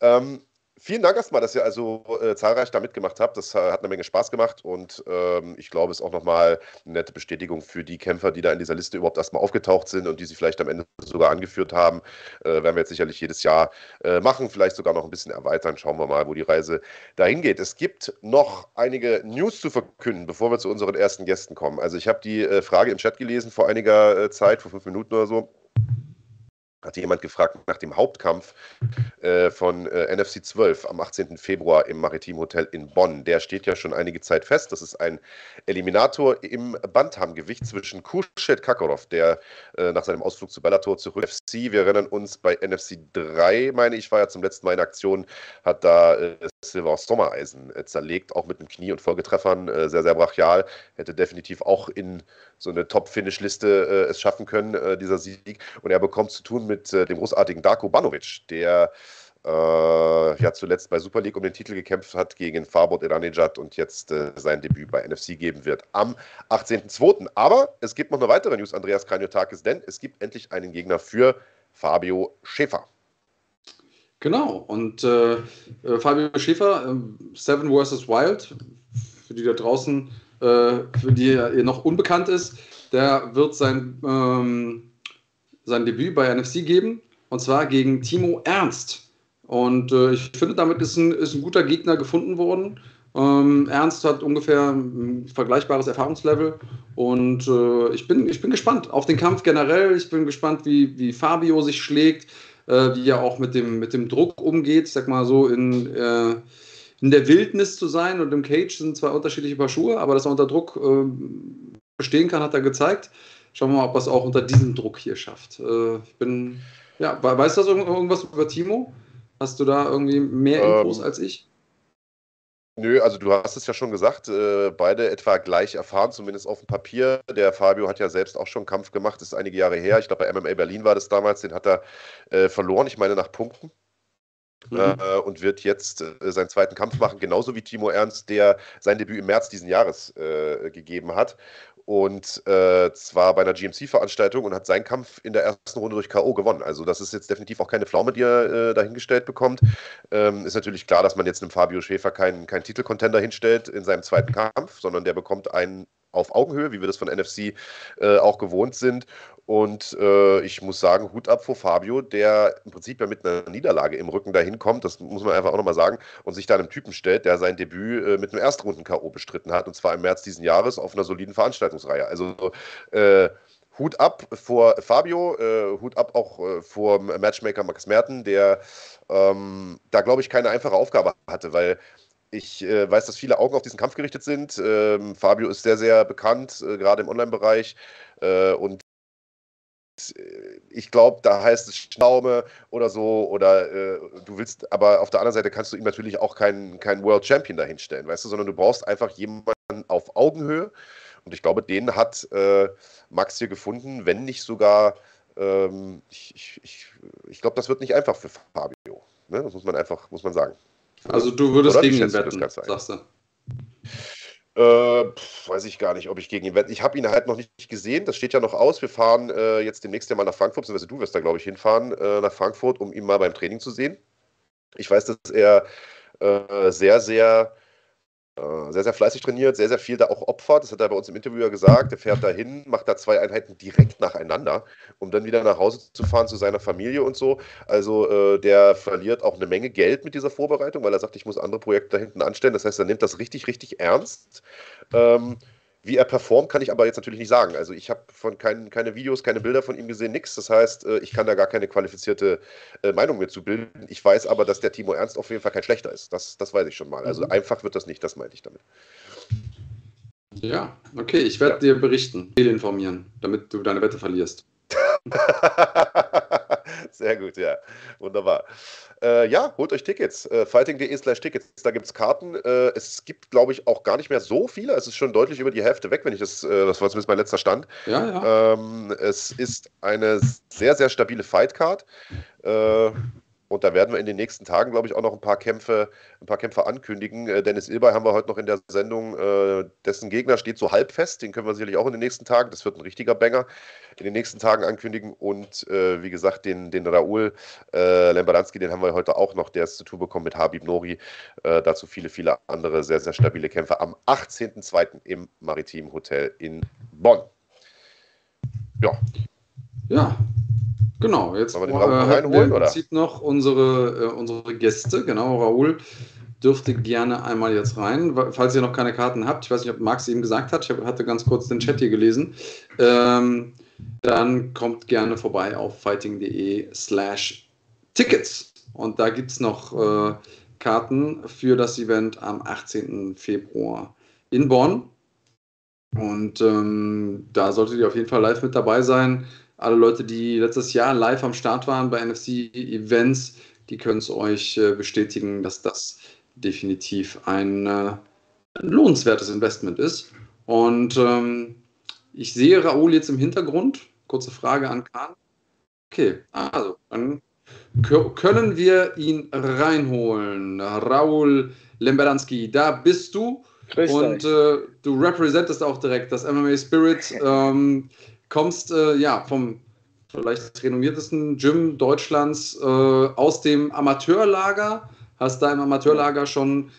Ähm, Vielen Dank erstmal, dass ihr also äh, zahlreich da mitgemacht habt. Das hat eine Menge Spaß gemacht und ähm, ich glaube, es ist auch nochmal eine nette Bestätigung für die Kämpfer, die da in dieser Liste überhaupt erstmal aufgetaucht sind und die sie vielleicht am Ende sogar angeführt haben. Äh, werden wir jetzt sicherlich jedes Jahr äh, machen, vielleicht sogar noch ein bisschen erweitern. Schauen wir mal, wo die Reise dahin geht. Es gibt noch einige News zu verkünden, bevor wir zu unseren ersten Gästen kommen. Also ich habe die äh, Frage im Chat gelesen vor einiger äh, Zeit, vor fünf Minuten oder so hatte jemand gefragt nach dem Hauptkampf äh, von äh, NFC 12 am 18. Februar im Maritim Hotel in Bonn. Der steht ja schon einige Zeit fest. Das ist ein Eliminator im Bantamgewicht zwischen Kurschet Kakarov, der äh, nach seinem Ausflug zu Bellator zurück FC. Wir erinnern uns bei NFC 3, meine ich, war ja zum letzten Mal in Aktion, hat da äh, Silver Sommereisen äh, zerlegt, auch mit einem Knie und Folgetreffern, äh, sehr, sehr brachial. Hätte definitiv auch in so eine Top-Finish-Liste es schaffen können, dieser Sieg. Und er bekommt zu tun mit äh, dem großartigen Darko Banovic, der äh, ja zuletzt bei Super League um den Titel gekämpft hat gegen Farbot Iranejad und jetzt äh, sein Debüt bei NFC geben wird am 18.02. Aber es gibt noch eine weitere News, Andreas Kranjotakis, denn es gibt endlich einen Gegner für Fabio Schäfer. Genau, und äh, äh Fabio Schäfer, äh, Seven vs. Wild, für die da draußen, äh, für die er noch unbekannt ist, der wird sein ähm, sein Debüt bei NFC geben, und zwar gegen Timo Ernst. Und äh, ich finde, damit ist ein, ist ein guter Gegner gefunden worden. Ähm, Ernst hat ungefähr ein vergleichbares Erfahrungslevel und äh, ich, bin, ich bin gespannt auf den Kampf generell. Ich bin gespannt, wie, wie Fabio sich schlägt, äh, wie er auch mit dem, mit dem Druck umgeht. Ich sag mal so, in, äh, in der Wildnis zu sein und im Cage sind zwei unterschiedliche Paar Schuhe, aber dass er unter Druck äh, bestehen kann, hat er gezeigt. Schauen wir mal, ob er es auch unter diesem Druck hier schafft. Äh, ich bin, ja, weißt du irgendwas über Timo? Hast du da irgendwie mehr ähm, Infos ähm, als ich? Nö, also du hast es ja schon gesagt, äh, beide etwa gleich erfahren, zumindest auf dem Papier. Der Fabio hat ja selbst auch schon Kampf gemacht, das ist einige Jahre her. Ich glaube, bei MMA Berlin war das damals, den hat er äh, verloren, ich meine nach Punkten. Mhm. Äh, und wird jetzt äh, seinen zweiten Kampf machen, genauso wie Timo Ernst, der sein Debüt im März diesen Jahres äh, gegeben hat und äh, zwar bei einer GMC-Veranstaltung und hat seinen Kampf in der ersten Runde durch K.O. gewonnen. Also das ist jetzt definitiv auch keine Pflaume, die er äh, dahingestellt bekommt. Ähm, ist natürlich klar, dass man jetzt einem Fabio Schäfer keinen kein Titelcontender hinstellt in seinem zweiten Kampf, sondern der bekommt einen auf Augenhöhe, wie wir das von NFC äh, auch gewohnt sind. Und äh, ich muss sagen, Hut ab vor Fabio, der im Prinzip ja mit einer Niederlage im Rücken dahin kommt, das muss man einfach auch nochmal sagen, und sich da einem Typen stellt, der sein Debüt äh, mit einem Erstrunden-K.O. bestritten hat, und zwar im März diesen Jahres auf einer soliden Veranstaltungsreihe. Also äh, Hut ab vor Fabio, äh, Hut ab auch äh, vor Matchmaker Max Merten, der ähm, da, glaube ich, keine einfache Aufgabe hatte, weil ich äh, weiß, dass viele Augen auf diesen Kampf gerichtet sind. Ähm, Fabio ist sehr, sehr bekannt, äh, gerade im Online-Bereich. Äh, und äh, ich glaube, da heißt es Schnaume oder so, oder äh, du willst, aber auf der anderen Seite kannst du ihm natürlich auch keinen kein World Champion dahinstellen, weißt du, sondern du brauchst einfach jemanden auf Augenhöhe. Und ich glaube, den hat äh, Max hier gefunden, wenn nicht sogar, ähm, ich, ich, ich, ich glaube, das wird nicht einfach für Fabio. Ne? Das muss man einfach, muss man sagen. Also du würdest Oder gegen ihn wetten, sagst du? Äh, pf, weiß ich gar nicht, ob ich gegen ihn wette. Ich habe ihn halt noch nicht gesehen. Das steht ja noch aus. Wir fahren äh, jetzt demnächst ja mal nach Frankfurt, beziehungsweise du wirst da, glaube ich, hinfahren äh, nach Frankfurt, um ihn mal beim Training zu sehen. Ich weiß, dass er äh, sehr, sehr sehr, sehr fleißig trainiert, sehr, sehr viel da auch opfert. Das hat er bei uns im Interview ja gesagt. Er fährt dahin, macht da zwei Einheiten direkt nacheinander, um dann wieder nach Hause zu fahren zu seiner Familie und so. Also äh, der verliert auch eine Menge Geld mit dieser Vorbereitung, weil er sagt, ich muss andere Projekte da hinten anstellen. Das heißt, er nimmt das richtig, richtig ernst. Ähm, wie er performt, kann ich aber jetzt natürlich nicht sagen. Also ich habe von kein, keine Videos, keine Bilder von ihm gesehen, nichts. Das heißt, äh, ich kann da gar keine qualifizierte äh, Meinung mehr zu bilden. Ich weiß aber, dass der Timo Ernst auf jeden Fall kein schlechter ist. Das, das weiß ich schon mal. Also mhm. einfach wird das nicht, das meinte ich damit. Ja, okay, ich werde ja. dir berichten, informieren, damit du deine Wette verlierst. Sehr gut, ja. Wunderbar. Äh, ja, holt euch Tickets. Äh, Fighting.de slash Tickets. Da gibt es Karten. Äh, es gibt, glaube ich, auch gar nicht mehr so viele. Es ist schon deutlich über die Hälfte weg, wenn ich das, äh, das war zumindest mein letzter Stand. Ja, ja. Ähm, es ist eine sehr, sehr stabile Fightcard. Und da werden wir in den nächsten Tagen, glaube ich, auch noch ein paar Kämpfe, ein paar Kämpfe ankündigen. Äh, Dennis Ilbay haben wir heute noch in der Sendung. Äh, dessen Gegner steht so halb fest. Den können wir sicherlich auch in den nächsten Tagen. Das wird ein richtiger Banger in den nächsten Tagen ankündigen. Und äh, wie gesagt, den, den Raoul äh, Lembaranski, den haben wir heute auch noch. Der ist zu tun bekommen mit Habib Nori. Äh, dazu viele, viele andere sehr, sehr stabile Kämpfe am 18.02. im Maritim Hotel in Bonn. Ja. Ja, Genau, jetzt wir den äh, reinholen, wir im Prinzip oder? noch unsere, äh, unsere Gäste. Genau, Raoul dürfte gerne einmal jetzt rein, falls ihr noch keine Karten habt. Ich weiß nicht, ob Max eben gesagt hat. Ich hatte ganz kurz den Chat hier gelesen. Ähm, dann kommt gerne vorbei auf fighting.de slash Tickets. Und da gibt es noch äh, Karten für das Event am 18. Februar in Bonn. Und ähm, da solltet ihr auf jeden Fall live mit dabei sein alle Leute, die letztes Jahr live am Start waren bei NFC-Events, die können es euch äh, bestätigen, dass das definitiv ein, äh, lohnenswertes Investment ist. Und ähm, ich sehe Raoul jetzt im Hintergrund. Kurze Frage an Kahn. Okay, also dann können wir ihn reinholen. Raoul Lemberanski, da bist du. Grüß und äh, du repräsentest auch direkt das MMA Spirit. Ähm, kommst äh, ja vom vielleicht renommiertesten Gym Deutschlands äh, aus dem Amateurlager, hast da im Amateurlager schon,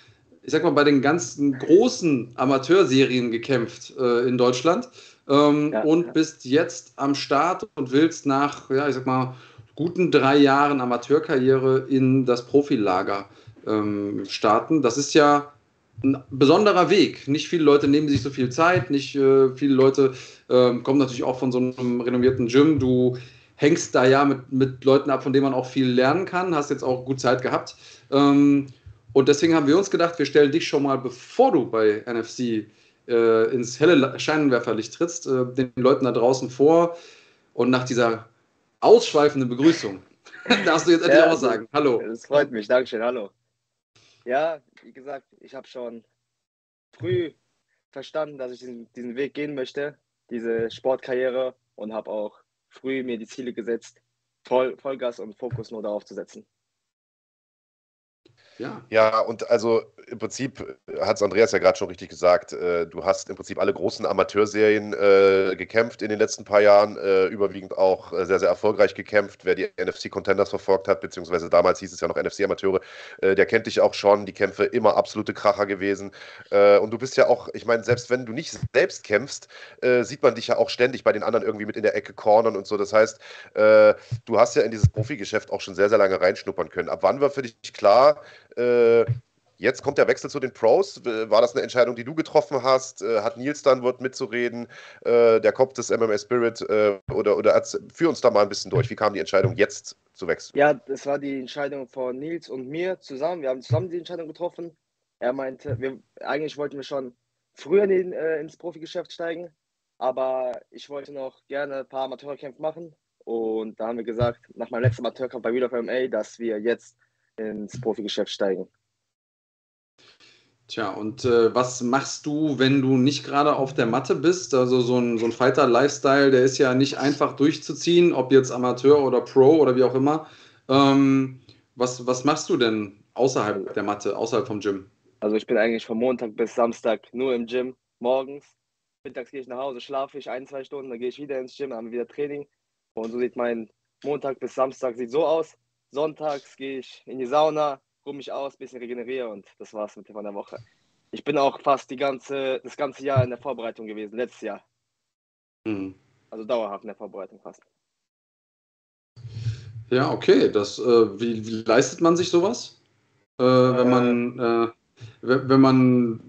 ich sag mal, bei den ganzen großen Amateurserien gekämpft äh, in Deutschland ähm, ja, und ja. bist jetzt am Start und willst nach, ja, ich sag mal, guten drei Jahren Amateurkarriere in das Profilager ähm, starten. Das ist ja ein besonderer Weg. Nicht viele Leute nehmen sich so viel Zeit, nicht äh, viele Leute äh, kommen natürlich auch von so einem renommierten Gym. Du hängst da ja mit, mit Leuten ab, von denen man auch viel lernen kann, hast jetzt auch gut Zeit gehabt. Ähm, und deswegen haben wir uns gedacht, wir stellen dich schon mal, bevor du bei NFC äh, ins helle Scheinwerferlicht trittst, äh, den Leuten da draußen vor. Und nach dieser ausschweifenden Begrüßung darfst du jetzt endlich ja, auch sagen. Hallo. Das freut mich, Dankeschön, hallo. Ja, wie gesagt, ich habe schon früh verstanden, dass ich diesen, diesen Weg gehen möchte, diese Sportkarriere und habe auch früh mir die Ziele gesetzt, Voll, Vollgas und Fokus nur darauf zu setzen. Ja. ja, und also im Prinzip hat es Andreas ja gerade schon richtig gesagt, äh, du hast im Prinzip alle großen Amateurserien äh, gekämpft in den letzten paar Jahren, äh, überwiegend auch äh, sehr, sehr erfolgreich gekämpft. Wer die NFC Contenders verfolgt hat, beziehungsweise damals hieß es ja noch NFC Amateure, äh, der kennt dich auch schon, die Kämpfe immer absolute Kracher gewesen. Äh, und du bist ja auch, ich meine, selbst wenn du nicht selbst kämpfst, sieht man dich ja auch ständig bei den anderen irgendwie mit in der Ecke cornern und so. Das heißt, du hast ja in dieses Profigeschäft auch schon sehr, sehr lange reinschnuppern können. Ab wann war für dich klar, äh, Jetzt kommt der Wechsel zu den Pros. War das eine Entscheidung, die du getroffen hast? Äh, hat Nils dann wird mitzureden, äh, der Kopf des MMA Spirit? Äh, oder oder führ uns da mal ein bisschen durch. Wie kam die Entscheidung, jetzt zu wechseln? Ja, das war die Entscheidung von Nils und mir zusammen. Wir haben zusammen die Entscheidung getroffen. Er meinte, wir, eigentlich wollten wir schon früher in den, äh, ins Profigeschäft steigen, aber ich wollte noch gerne ein paar Amateurkämpfe machen. Und da haben wir gesagt, nach meinem letzten Amateurkampf bei Wheel of MMA, dass wir jetzt ins Profigeschäft steigen. Tja, und äh, was machst du, wenn du nicht gerade auf der Matte bist? Also so ein, so ein Fighter-Lifestyle, der ist ja nicht einfach durchzuziehen, ob jetzt Amateur oder Pro oder wie auch immer. Ähm, was, was machst du denn außerhalb der Matte, außerhalb vom Gym? Also ich bin eigentlich von Montag bis Samstag nur im Gym, morgens. Mittags gehe ich nach Hause, schlafe ich ein, zwei Stunden, dann gehe ich wieder ins Gym, dann haben wir wieder Training. Und so sieht mein Montag bis Samstag sieht so aus. Sonntags gehe ich in die Sauna, ruhe mich aus, bisschen regeneriere und das war's mit von der Woche. Ich bin auch fast die ganze, das ganze Jahr in der Vorbereitung gewesen, letztes Jahr. Mhm. Also dauerhaft in der Vorbereitung fast. Ja, okay. Das, äh, wie, wie, leistet man sich sowas? Äh, wenn man äh, wenn man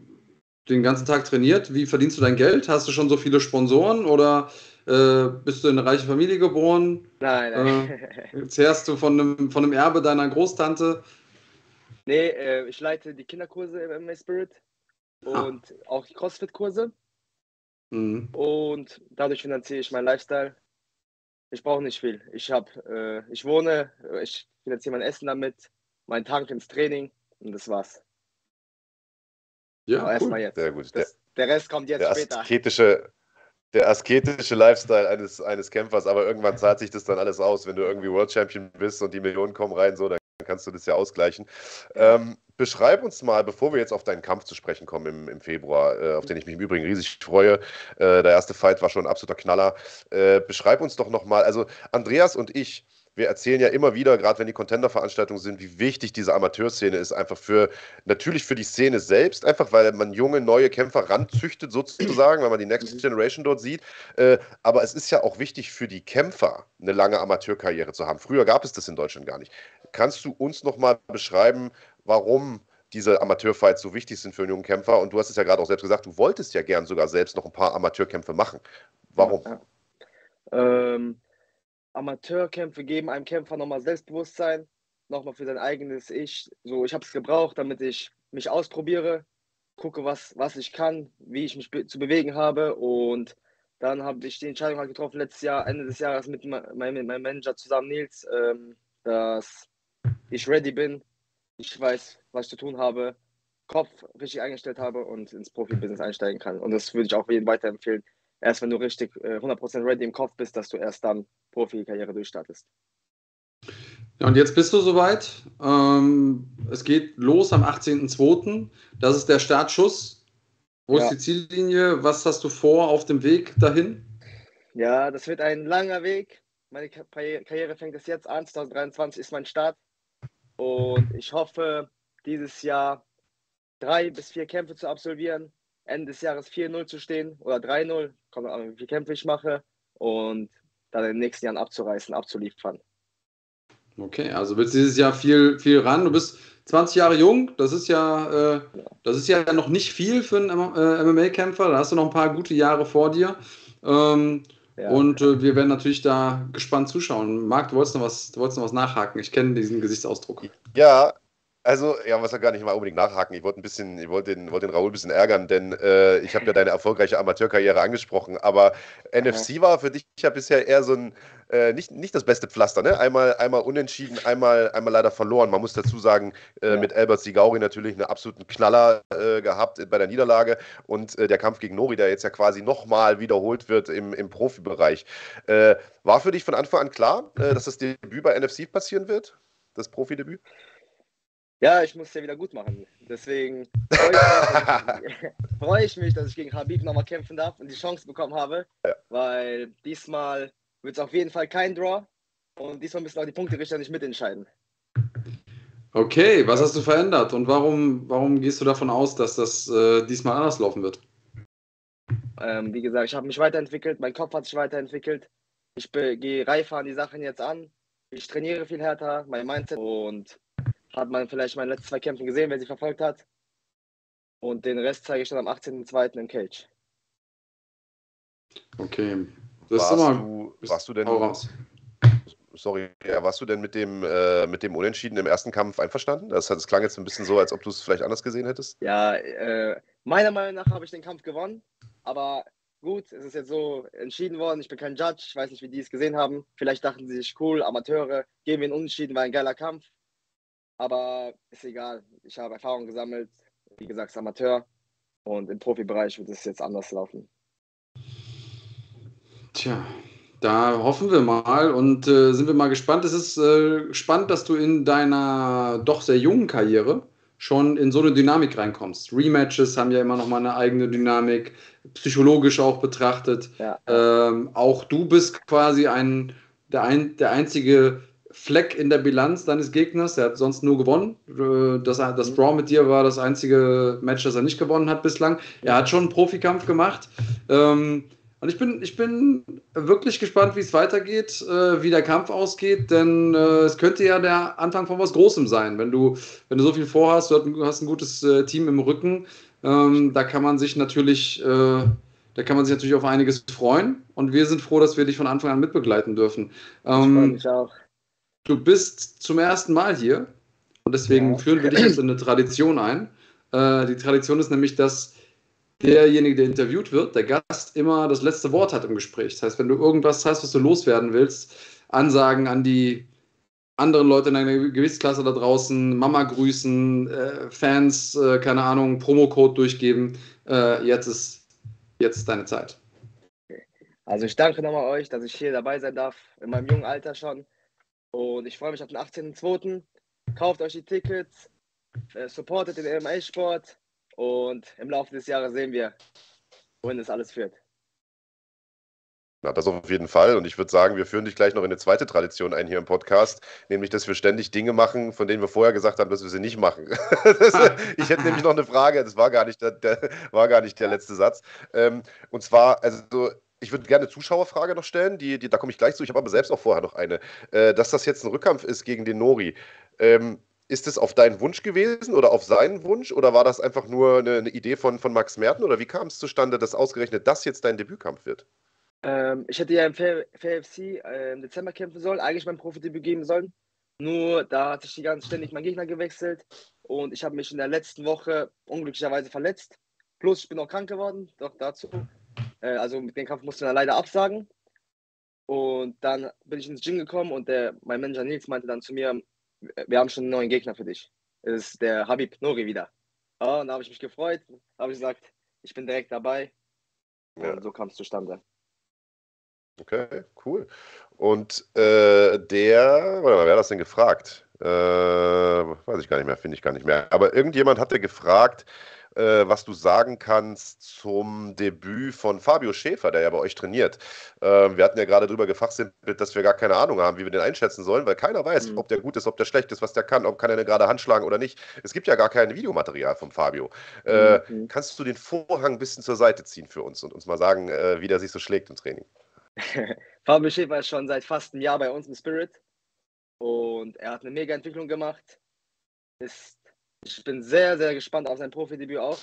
den ganzen Tag trainiert, wie verdienst du dein Geld? Hast du schon so viele Sponsoren oder äh, bist du in eine reiche Familie geboren? Nein, nein. Äh, zehrst du von einem, von einem Erbe deiner Großtante? Nee, äh, ich leite die Kinderkurse im MMA Spirit ah. und ah. auch die CrossFit-Kurse. Mhm. Und dadurch finanziere ich meinen Lifestyle. Ich brauche nicht viel. Ich habe, äh, ich wohne, ich finanziere mein Essen damit, meinen Tank ins Training und das war's. Ja, cool. erstmal jetzt. Sehr gut. Das, der, der, Rest kommt jetzt der später. Asketische, der asketische Lifestyle eines, eines Kämpfers, aber irgendwann zahlt sich das dann alles aus. Wenn du irgendwie World Champion bist und die Millionen kommen rein, so, dann kannst du das ja ausgleichen. Ähm, beschreib uns mal, bevor wir jetzt auf deinen Kampf zu sprechen kommen im, im Februar, äh, auf den ich mich im Übrigen riesig freue. Äh, der erste Fight war schon ein absoluter Knaller. Äh, beschreib uns doch nochmal, also Andreas und ich, wir erzählen ja immer wieder, gerade wenn die Contender-Veranstaltungen sind, wie wichtig diese Amateurszene ist, einfach für, natürlich für die Szene selbst, einfach weil man junge, neue Kämpfer ranzüchtet, sozusagen, weil man die Next mhm. Generation dort sieht. Äh, aber es ist ja auch wichtig für die Kämpfer, eine lange Amateurkarriere zu haben. Früher gab es das in Deutschland gar nicht. Kannst du uns nochmal beschreiben, warum diese Amateurfights so wichtig sind für einen jungen Kämpfer? Und du hast es ja gerade auch selbst gesagt, du wolltest ja gern sogar selbst noch ein paar Amateurkämpfe machen. Warum? Ja, ja. Ähm, Amateurkämpfe geben einem Kämpfer nochmal Selbstbewusstsein, nochmal für sein eigenes Ich. So, ich habe es gebraucht, damit ich mich ausprobiere, gucke, was, was ich kann, wie ich mich be zu bewegen habe. Und dann habe ich die Entscheidung halt getroffen, letztes Jahr, Ende des Jahres mit, meinem, mit meinem Manager zusammen, Nils, ähm, dass ich ready bin, ich weiß, was ich zu tun habe, Kopf richtig eingestellt habe und ins Profibusiness einsteigen kann. Und das würde ich auch jedem weiterempfehlen, erst wenn du richtig äh, 100% ready im Kopf bist, dass du erst dann Profikarriere durchstartest. Ja, und jetzt bist du soweit. Ähm, es geht los am 18.02. Das ist der Startschuss. Wo ja. ist die Ziellinie? Was hast du vor auf dem Weg dahin? Ja, das wird ein langer Weg. Meine Karriere fängt es jetzt an. 2023 ist mein Start. Und ich hoffe, dieses Jahr drei bis vier Kämpfe zu absolvieren. Ende des Jahres 4-0 zu stehen oder 3-0, kommt an, wie viele Kämpfe ich mache und dann in den nächsten Jahren abzureißen, abzuliefern. Okay, also willst du dieses Jahr viel, viel ran. Du bist 20 Jahre jung, das ist ja, äh, das ist ja noch nicht viel für einen äh, MMA-Kämpfer. Da hast du noch ein paar gute Jahre vor dir. Ähm, ja. Und äh, wir werden natürlich da gespannt zuschauen. Marc, du wolltest noch was, du wolltest noch was nachhaken. Ich kenne diesen Gesichtsausdruck. Ja, also, ja, was ja gar nicht mal unbedingt nachhaken. Ich wollte ein bisschen, ich wollte den, wollte den Raoul ein bisschen ärgern, denn äh, ich habe ja deine erfolgreiche Amateurkarriere angesprochen, aber NFC war für dich ja bisher eher so ein, äh, nicht, nicht das beste Pflaster, ne? Einmal, einmal unentschieden, einmal, einmal leider verloren. Man muss dazu sagen, äh, ja. mit Albert Sigauri natürlich einen absoluten Knaller äh, gehabt bei der Niederlage und äh, der Kampf gegen Nori, der jetzt ja quasi nochmal wiederholt wird im, im Profibereich. Äh, war für dich von Anfang an klar, dass das Debüt bei NFC passieren wird? Das Profidebüt? Ja, ich muss ja wieder gut machen. Deswegen freue ich, freu ich, mich, dass ich gegen Habib nochmal kämpfen darf und die Chance bekommen habe. Ja. Weil diesmal wird es auf jeden Fall kein Draw. Und diesmal müssen auch die Punkterichter nicht mitentscheiden. Okay, was hast du verändert und warum, warum gehst du davon aus, dass das äh, diesmal anders laufen wird? Ähm, wie gesagt, ich habe mich weiterentwickelt, mein Kopf hat sich weiterentwickelt. Ich gehe reifer an die Sachen jetzt an. Ich trainiere viel härter, mein Mindset und hat man vielleicht meine letzten zwei Kämpfe gesehen, wer sie verfolgt hat. Und den Rest zeige ich dann am 18.02. im Cage. Okay. Das warst, ist mal, du, warst du denn. Raus. Sorry, ja, warst du denn mit dem, äh, mit dem Unentschieden im ersten Kampf einverstanden? Das, das klang jetzt ein bisschen so, als ob du es vielleicht anders gesehen hättest. Ja, äh, meiner Meinung nach habe ich den Kampf gewonnen. Aber gut, es ist jetzt so entschieden worden. Ich bin kein Judge. Ich weiß nicht, wie die es gesehen haben. Vielleicht dachten sie sich, cool, Amateure, geben wir einen Unentschieden, war ein geiler Kampf. Aber ist egal. Ich habe Erfahrung gesammelt. Wie gesagt, Amateur. Und im Profibereich wird es jetzt anders laufen. Tja, da hoffen wir mal und äh, sind wir mal gespannt. Es ist äh, spannend, dass du in deiner doch sehr jungen Karriere schon in so eine Dynamik reinkommst. Rematches haben ja immer noch mal eine eigene Dynamik, psychologisch auch betrachtet. Ja. Ähm, auch du bist quasi ein der, ein, der einzige Fleck in der Bilanz deines Gegners. Er hat sonst nur gewonnen. Das, das. Draw mit dir war das einzige Match, das er nicht gewonnen hat bislang. Er hat schon einen Profikampf gemacht. Ähm, und ich bin, ich bin wirklich gespannt, wie es weitergeht, äh, wie der Kampf ausgeht, denn äh, es könnte ja der Anfang von was Großem sein. Wenn du, wenn du so viel vorhast, du hast ein gutes äh, Team im Rücken, ähm, da kann man sich natürlich, da kann man sich natürlich auf einiges freuen. Und wir sind froh, dass wir dich von Anfang an mitbegleiten dürfen. Ähm, ich auch. Du bist zum ersten Mal hier und deswegen ja. führen wir dich jetzt in eine Tradition ein. Äh, die Tradition ist nämlich, dass derjenige, der interviewt wird, der Gast, immer das letzte Wort hat im Gespräch. Das heißt, wenn du irgendwas hast, was du loswerden willst, Ansagen an die anderen Leute in deiner Gewichtsklasse da draußen, Mama grüßen, äh, Fans, äh, keine Ahnung, Promocode durchgeben. Äh, jetzt ist jetzt deine Zeit. Also ich danke nochmal euch, dass ich hier dabei sein darf, in meinem jungen Alter schon. Und ich freue mich auf den 18.02. Kauft euch die Tickets, äh, supportet den MMA-Sport und im Laufe des Jahres sehen wir, wohin es alles führt. Na, das auf jeden Fall. Und ich würde sagen, wir führen dich gleich noch in eine zweite Tradition ein hier im Podcast, nämlich, dass wir ständig Dinge machen, von denen wir vorher gesagt haben, dass wir sie nicht machen. das, ich hätte nämlich noch eine Frage, das war gar nicht der, der war gar nicht der letzte Satz. Ähm, und zwar, also ich würde gerne eine Zuschauerfrage noch stellen, die, die, da komme ich gleich zu. Ich habe aber selbst auch vorher noch eine. Äh, dass das jetzt ein Rückkampf ist gegen den Nori. Ähm, ist es auf deinen Wunsch gewesen oder auf seinen Wunsch oder war das einfach nur eine, eine Idee von, von Max Merten oder wie kam es zustande, dass ausgerechnet das jetzt dein Debütkampf wird? Ähm, ich hätte ja im FFC äh, im Dezember kämpfen sollen, eigentlich mein Profidebüt geben sollen. Nur da hat sich die ganze ständig mein Gegner gewechselt und ich habe mich in der letzten Woche unglücklicherweise verletzt. Plus ich bin auch krank geworden, doch dazu. Äh, also mit dem Kampf musste ich dann leider absagen. Und dann bin ich ins Gym gekommen und der, mein Manager Nils meinte dann zu mir, wir haben schon einen neuen Gegner für dich. Das ist der Habib Nori wieder. Oh, und da habe ich mich gefreut, habe ich gesagt, ich bin direkt dabei. Ja. Und so kam es zustande. Okay, cool. Und äh, der, warte mal, wer hat das denn gefragt? Äh, weiß ich gar nicht mehr, finde ich gar nicht mehr. Aber irgendjemand hatte gefragt, äh, was du sagen kannst zum Debüt von Fabio Schäfer, der ja bei euch trainiert. Äh, wir hatten ja gerade darüber gefachsimpelt, dass wir gar keine Ahnung haben, wie wir den einschätzen sollen, weil keiner weiß, mhm. ob der gut ist, ob der schlecht ist, was der kann, ob kann er eine gerade Hand schlagen oder nicht. Es gibt ja gar kein Videomaterial von Fabio. Äh, mhm. Kannst du den Vorhang ein bisschen zur Seite ziehen für uns und uns mal sagen, äh, wie der sich so schlägt im Training? Fabio Schäfer ist schon seit fast einem Jahr bei uns im Spirit und er hat eine mega Entwicklung gemacht. Ist ich bin sehr, sehr gespannt auf sein Profidebüt auch.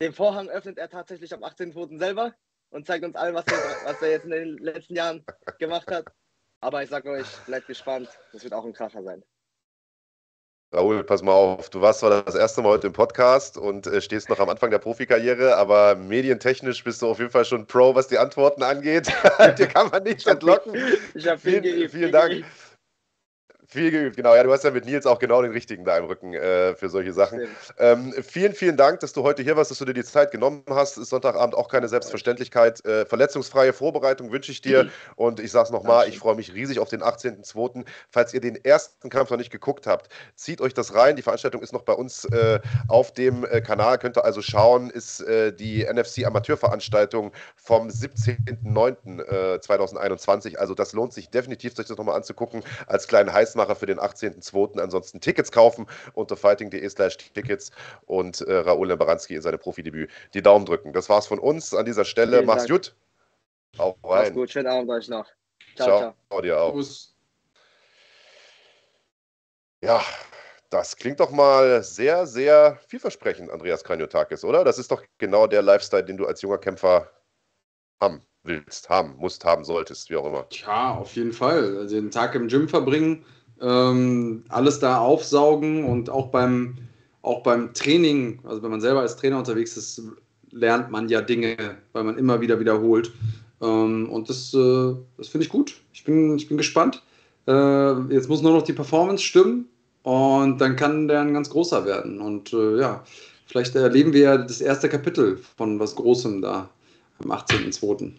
Den Vorhang öffnet er tatsächlich am 18.02. selber und zeigt uns allen, was er, was er jetzt in den letzten Jahren gemacht hat. Aber ich sage euch, bleibt gespannt. Das wird auch ein Kracher sein. Raoul, pass mal auf. Du warst zwar das erste Mal heute im Podcast und äh, stehst noch am Anfang der Profikarriere, aber medientechnisch bist du auf jeden Fall schon Pro, was die Antworten angeht. Dir kann man nicht entlocken. Ich habe viel, viel geübt. Vielen Dank. Viel geübt, genau. Ja, du hast ja mit Nils auch genau den richtigen da im Rücken äh, für solche Sachen. Ähm, vielen, vielen Dank, dass du heute hier warst, dass du dir die Zeit genommen hast. Ist Sonntagabend auch keine Selbstverständlichkeit. Äh, verletzungsfreie Vorbereitung wünsche ich dir. Mhm. Und ich sage es nochmal, ich freue mich riesig auf den 18.02. Falls ihr den ersten Kampf noch nicht geguckt habt, zieht euch das rein. Die Veranstaltung ist noch bei uns äh, auf dem äh, Kanal. Könnt ihr also schauen, ist äh, die NFC Amateurveranstaltung vom 17.09.2021. Also das lohnt sich definitiv, sich das nochmal anzugucken als kleinen Heißmacher Aufmacher für den 18.02. Ansonsten Tickets kaufen unter fighting.de slash Tickets und äh, Raoul Lembaranski in seinem Profidebüt die Daumen drücken. Das war's von uns an dieser Stelle. Vielen Mach's Dank. gut. Auf rein. Mach's gut. Schönen Abend euch noch. Ciao, ciao. ciao. Dir auch. Ja, Das klingt doch mal sehr, sehr vielversprechend, Andreas Kranjotakis, oder? Das ist doch genau der Lifestyle, den du als junger Kämpfer haben willst, haben, musst, haben solltest, wie auch immer. Ja, auf jeden Fall. Also den Tag im Gym verbringen, ähm, alles da aufsaugen und auch beim, auch beim Training, also wenn man selber als Trainer unterwegs ist, lernt man ja Dinge, weil man immer wieder wiederholt. Ähm, und das, äh, das finde ich gut. Ich bin, ich bin gespannt. Äh, jetzt muss nur noch die Performance stimmen und dann kann der ein ganz großer werden. Und äh, ja, vielleicht erleben wir ja das erste Kapitel von was Großem da am 18.02.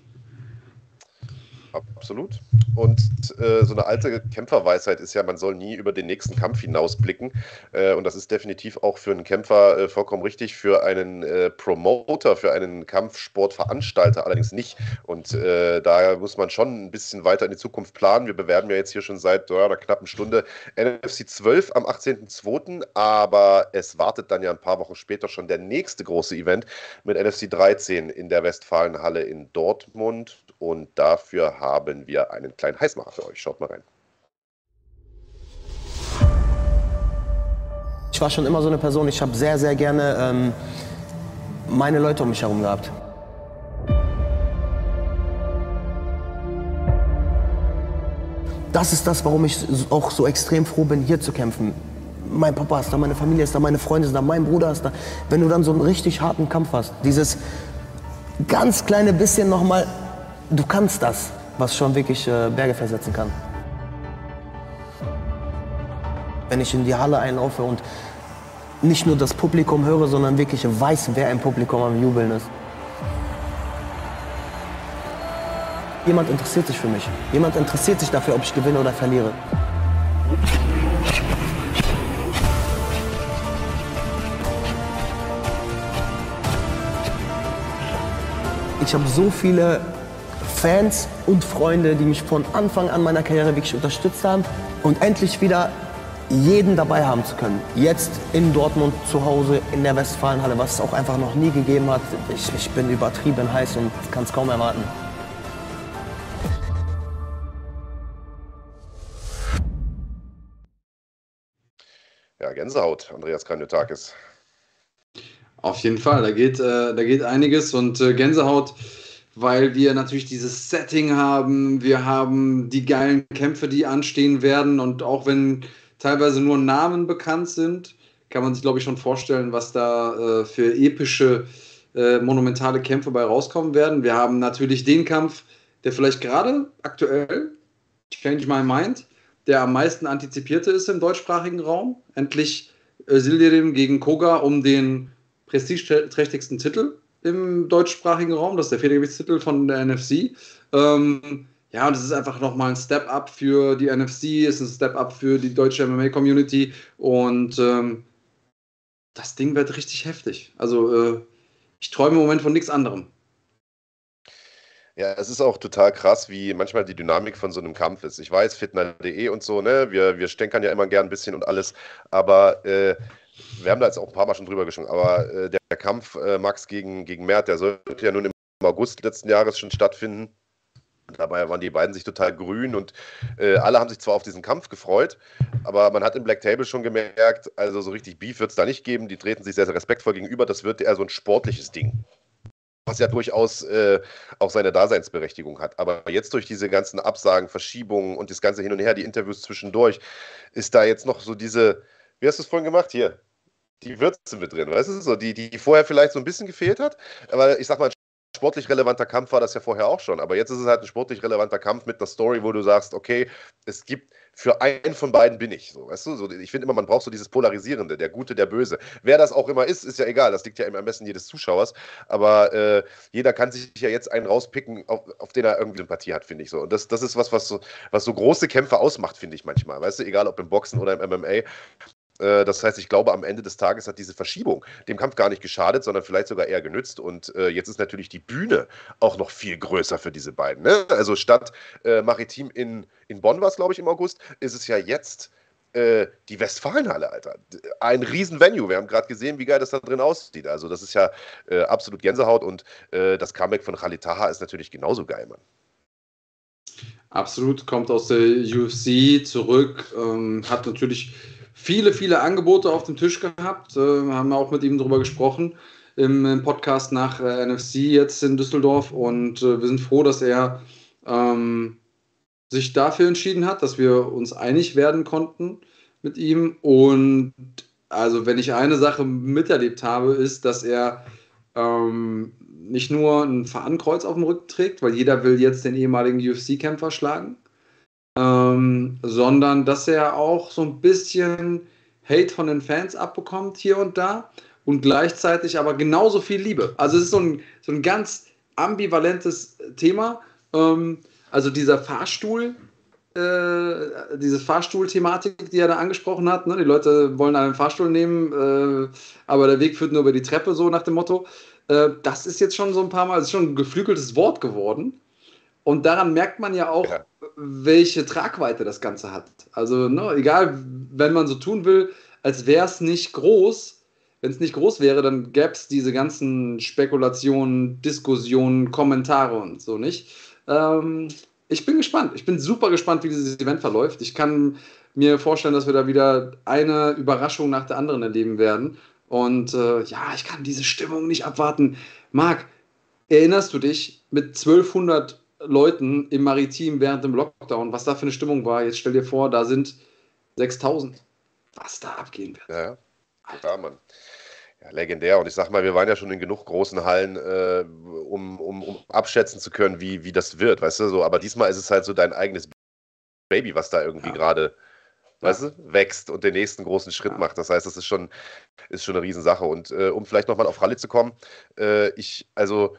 Absolut. Und äh, so eine alte Kämpferweisheit ist ja, man soll nie über den nächsten Kampf hinausblicken. Äh, und das ist definitiv auch für einen Kämpfer äh, vollkommen richtig, für einen äh, Promoter, für einen Kampfsportveranstalter allerdings nicht. Und äh, da muss man schon ein bisschen weiter in die Zukunft planen. Wir bewerben ja jetzt hier schon seit ja, einer knappen Stunde NFC 12 am 18.02. Aber es wartet dann ja ein paar Wochen später schon der nächste große Event mit NFC 13 in der Westfalenhalle in Dortmund. Und dafür haben wir einen kleinen Heißmacher für euch. Schaut mal rein. Ich war schon immer so eine Person, ich habe sehr, sehr gerne ähm, meine Leute um mich herum gehabt. Das ist das, warum ich auch so extrem froh bin, hier zu kämpfen. Mein Papa ist da, meine Familie ist da, meine Freunde sind da, mein Bruder ist da. Wenn du dann so einen richtig harten Kampf hast, dieses ganz kleine bisschen nochmal, du kannst das, was schon wirklich äh, Berge versetzen kann. Wenn ich in die Halle einlaufe und nicht nur das Publikum höre, sondern wirklich weiß, wer im Publikum am Jubeln ist. Jemand interessiert sich für mich. Jemand interessiert sich dafür, ob ich gewinne oder verliere. Ich habe so viele Fans und Freunde, die mich von Anfang an meiner Karriere wirklich unterstützt haben und endlich wieder jeden dabei haben zu können. Jetzt in Dortmund zu Hause in der Westfalenhalle, was es auch einfach noch nie gegeben hat. Ich, ich bin übertrieben heiß und kann es kaum erwarten. Ja, Gänsehaut, Andreas Kranjotakis. Auf jeden Fall, da geht, äh, da geht einiges und äh, Gänsehaut, weil wir natürlich dieses Setting haben, wir haben die geilen Kämpfe, die anstehen werden und auch wenn teilweise nur Namen bekannt sind, kann man sich, glaube ich, schon vorstellen, was da äh, für epische, äh, monumentale Kämpfe bei rauskommen werden. Wir haben natürlich den Kampf, der vielleicht gerade aktuell, Change My Mind, der am meisten antizipierte ist im deutschsprachigen Raum. Endlich äh, gegen Koga um den prestigeträchtigsten Titel im deutschsprachigen Raum. Das ist der Federgewichtstitel von der NFC. Ähm, ja, und es ist einfach nochmal ein Step-up für die NFC, ist ein Step-up für die deutsche MMA-Community und ähm, das Ding wird richtig heftig. Also äh, ich träume im Moment von nichts anderem. Ja, es ist auch total krass, wie manchmal die Dynamik von so einem Kampf ist. Ich weiß, fitner.de und so, ne, wir, wir stänkern ja immer gern ein bisschen und alles, aber äh, wir haben da jetzt auch ein paar Mal schon drüber gesprochen, aber äh, der, der, Kampf äh, Max gegen, gegen Mert, der sollte ja nun im August letzten Jahres schon stattfinden. Dabei waren die beiden sich total grün und äh, alle haben sich zwar auf diesen Kampf gefreut, aber man hat im Black Table schon gemerkt, also so richtig Beef wird es da nicht geben. Die treten sich sehr, sehr respektvoll gegenüber. Das wird eher so ein sportliches Ding was ja durchaus äh, auch seine Daseinsberechtigung hat. Aber jetzt durch diese ganzen Absagen, Verschiebungen und das ganze Hin und Her, die Interviews zwischendurch, ist da jetzt noch so diese, wie hast du es vorhin gemacht? Hier, die Würze mit drin, weißt du, so, die, die vorher vielleicht so ein bisschen gefehlt hat. Aber ich sag mal, sportlich relevanter Kampf war das ja vorher auch schon. Aber jetzt ist es halt ein sportlich relevanter Kampf mit einer Story, wo du sagst, okay, es gibt für einen von beiden bin ich. So, weißt du? So, ich finde immer, man braucht so dieses Polarisierende, der Gute, der Böse. Wer das auch immer ist, ist ja egal. Das liegt ja im Ermessen jedes Zuschauers. Aber äh, jeder kann sich ja jetzt einen rauspicken, auf, auf den er irgendwie Sympathie hat, finde ich so. Und das, das ist was, was so, was so große Kämpfe ausmacht, finde ich manchmal. Weißt du, egal ob im Boxen oder im MMA. Äh, das heißt, ich glaube, am Ende des Tages hat diese Verschiebung dem Kampf gar nicht geschadet, sondern vielleicht sogar eher genützt. Und äh, jetzt ist natürlich die Bühne auch noch viel größer für diese beiden. Ne? Also statt äh, Maritim in, in Bonn war es, glaube ich, im August, ist es ja jetzt äh, die Westfalenhalle, Alter. Ein riesen Venue. Wir haben gerade gesehen, wie geil das da drin aussieht. Also das ist ja äh, absolut Gänsehaut und äh, das Comeback von Khalid Taha ist natürlich genauso geil, Mann. Absolut, kommt aus der UFC zurück, ähm, hat natürlich viele, viele Angebote auf dem Tisch gehabt, äh, haben auch mit ihm darüber gesprochen im, im Podcast nach äh, NFC jetzt in Düsseldorf. Und äh, wir sind froh, dass er ähm, sich dafür entschieden hat, dass wir uns einig werden konnten mit ihm. Und also wenn ich eine Sache miterlebt habe, ist, dass er ähm, nicht nur ein Fahnenkreuz auf dem Rücken trägt, weil jeder will jetzt den ehemaligen UFC-Kämpfer schlagen, ähm, sondern dass er auch so ein bisschen Hate von den Fans abbekommt hier und da und gleichzeitig aber genauso viel Liebe. Also es ist so ein, so ein ganz ambivalentes Thema. Ähm, also dieser Fahrstuhl, äh, diese Fahrstuhl-Thematik, die er da angesprochen hat. Ne? Die Leute wollen einen Fahrstuhl nehmen, äh, aber der Weg führt nur über die Treppe, so nach dem Motto. Äh, das ist jetzt schon so ein paar Mal, ist schon ein geflügeltes Wort geworden. Und daran merkt man ja auch, ja. Welche Tragweite das Ganze hat. Also, ne, egal, wenn man so tun will, als wäre es nicht groß, wenn es nicht groß wäre, dann gäbe es diese ganzen Spekulationen, Diskussionen, Kommentare und so nicht. Ähm, ich bin gespannt. Ich bin super gespannt, wie dieses Event verläuft. Ich kann mir vorstellen, dass wir da wieder eine Überraschung nach der anderen erleben werden. Und äh, ja, ich kann diese Stimmung nicht abwarten. Marc, erinnerst du dich mit 1200 Leuten im Maritim während dem Lockdown, was da für eine Stimmung war? Jetzt stell dir vor, da sind 6000. Was da abgehen wird. Ja, ja Mann. Ja, legendär. Und ich sag mal, wir waren ja schon in genug großen Hallen, äh, um, um, um abschätzen zu können, wie, wie das wird, weißt du? So, aber diesmal ist es halt so dein eigenes Baby, was da irgendwie ja. gerade weißt du, wächst und den nächsten großen Schritt macht. Das heißt, das ist schon, ist schon eine Riesensache. Und äh, um vielleicht nochmal auf Rallye zu kommen, äh, ich, also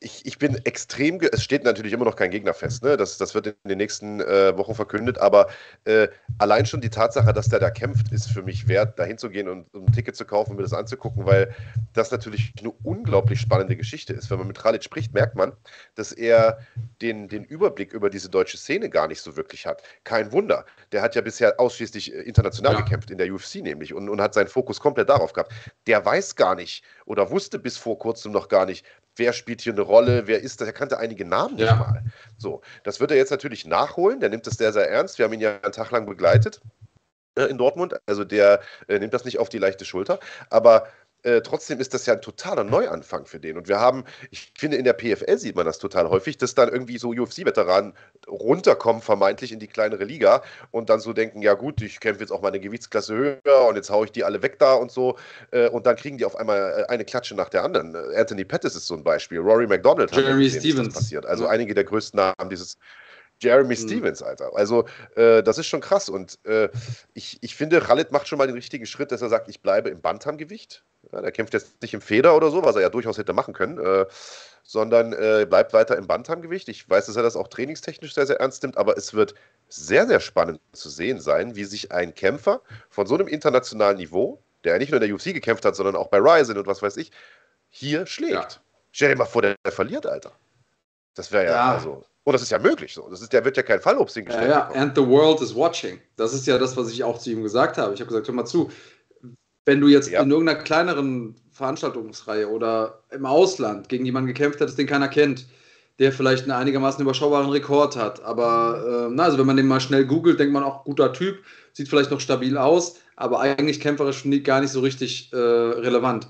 ich, ich bin extrem, es steht natürlich immer noch kein Gegner fest, ne? das, das wird in den nächsten äh, Wochen verkündet, aber äh, allein schon die Tatsache, dass der da kämpft, ist für mich wert, da hinzugehen und, und ein Ticket zu kaufen mir das anzugucken, weil das natürlich eine unglaublich spannende Geschichte ist. Wenn man mit Tralic spricht, merkt man, dass er den, den Überblick über diese deutsche Szene gar nicht so wirklich hat. Kein Wunder, der hat ja bisher ausschließlich äh, international ja. gekämpft, in der UFC nämlich, und, und hat seinen Fokus komplett darauf gehabt. Der weiß gar nicht oder wusste bis vor kurzem noch gar nicht, wer spielt hier eine Rolle, wer ist das, er kannte einige Namen nicht ja. mal. So, das wird er jetzt natürlich nachholen, der nimmt das sehr, sehr ernst. Wir haben ihn ja einen Tag lang begleitet äh, in Dortmund, also der äh, nimmt das nicht auf die leichte Schulter, aber äh, trotzdem ist das ja ein totaler Neuanfang für den. Und wir haben, ich finde, in der PFL sieht man das total häufig, dass dann irgendwie so UFC-Veteranen runterkommen, vermeintlich in die kleinere Liga und dann so denken, ja gut, ich kämpfe jetzt auch mal eine Gewichtsklasse höher und jetzt haue ich die alle weg da und so. Äh, und dann kriegen die auf einmal äh, eine Klatsche nach der anderen. Anthony Pettis ist so ein Beispiel, Rory McDonald Jeremy gesehen, Stevens passiert. Also einige der größten Namen dieses Jeremy mhm. Stevens, Alter. Also, äh, das ist schon krass. Und äh, ich, ich finde, Khalid macht schon mal den richtigen Schritt, dass er sagt, ich bleibe im Bantamgewicht. Ja, der kämpft jetzt nicht im Feder oder so, was er ja durchaus hätte machen können, äh, sondern äh, bleibt weiter im Bantamgewicht. Ich weiß, dass er das auch trainingstechnisch sehr, sehr ernst nimmt, aber es wird sehr, sehr spannend zu sehen sein, wie sich ein Kämpfer von so einem internationalen Niveau, der ja nicht nur in der UFC gekämpft hat, sondern auch bei Ryzen und was weiß ich, hier schlägt. Ja. Stell dir mal vor, der, der verliert, Alter. Das wäre ja, ja, also. Und das ist ja möglich so. Das ist, der wird ja kein Fallobst hingestellt. Ja, ja, and the world is watching. Das ist ja das, was ich auch zu ihm gesagt habe. Ich habe gesagt, hör mal zu, wenn du jetzt ja. in irgendeiner kleineren Veranstaltungsreihe oder im Ausland gegen jemanden gekämpft hättest, den keiner kennt, der vielleicht einen einigermaßen überschaubaren Rekord hat, aber äh, na, also wenn man den mal schnell googelt, denkt man auch, guter Typ, sieht vielleicht noch stabil aus, aber eigentlich kämpferisch gar nicht so richtig äh, relevant.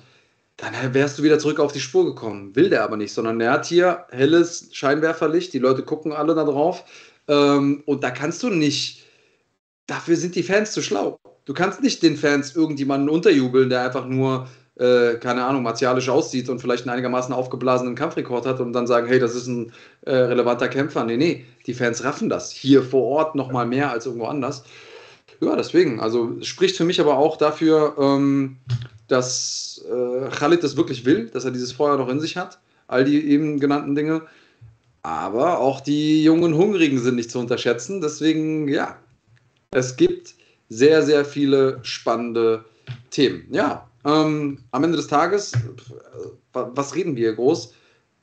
Dann wärst du wieder zurück auf die Spur gekommen. Will der aber nicht, sondern er hat hier helles Scheinwerferlicht, die Leute gucken alle da drauf ähm, und da kannst du nicht, dafür sind die Fans zu schlau. Du kannst nicht den Fans irgendjemanden unterjubeln, der einfach nur, äh, keine Ahnung, martialisch aussieht und vielleicht einen einigermaßen aufgeblasenen Kampfrekord hat und dann sagen, hey, das ist ein äh, relevanter Kämpfer. Nee, nee, die Fans raffen das. Hier vor Ort nochmal mehr als irgendwo anders. Ja, deswegen. Also spricht für mich aber auch dafür, ähm, dass äh, Khalid das wirklich will, dass er dieses Feuer noch in sich hat. All die eben genannten Dinge. Aber auch die jungen Hungrigen sind nicht zu unterschätzen. Deswegen, ja, es gibt sehr, sehr viele spannende Themen. Ja, ähm, am Ende des Tages, was reden wir hier groß?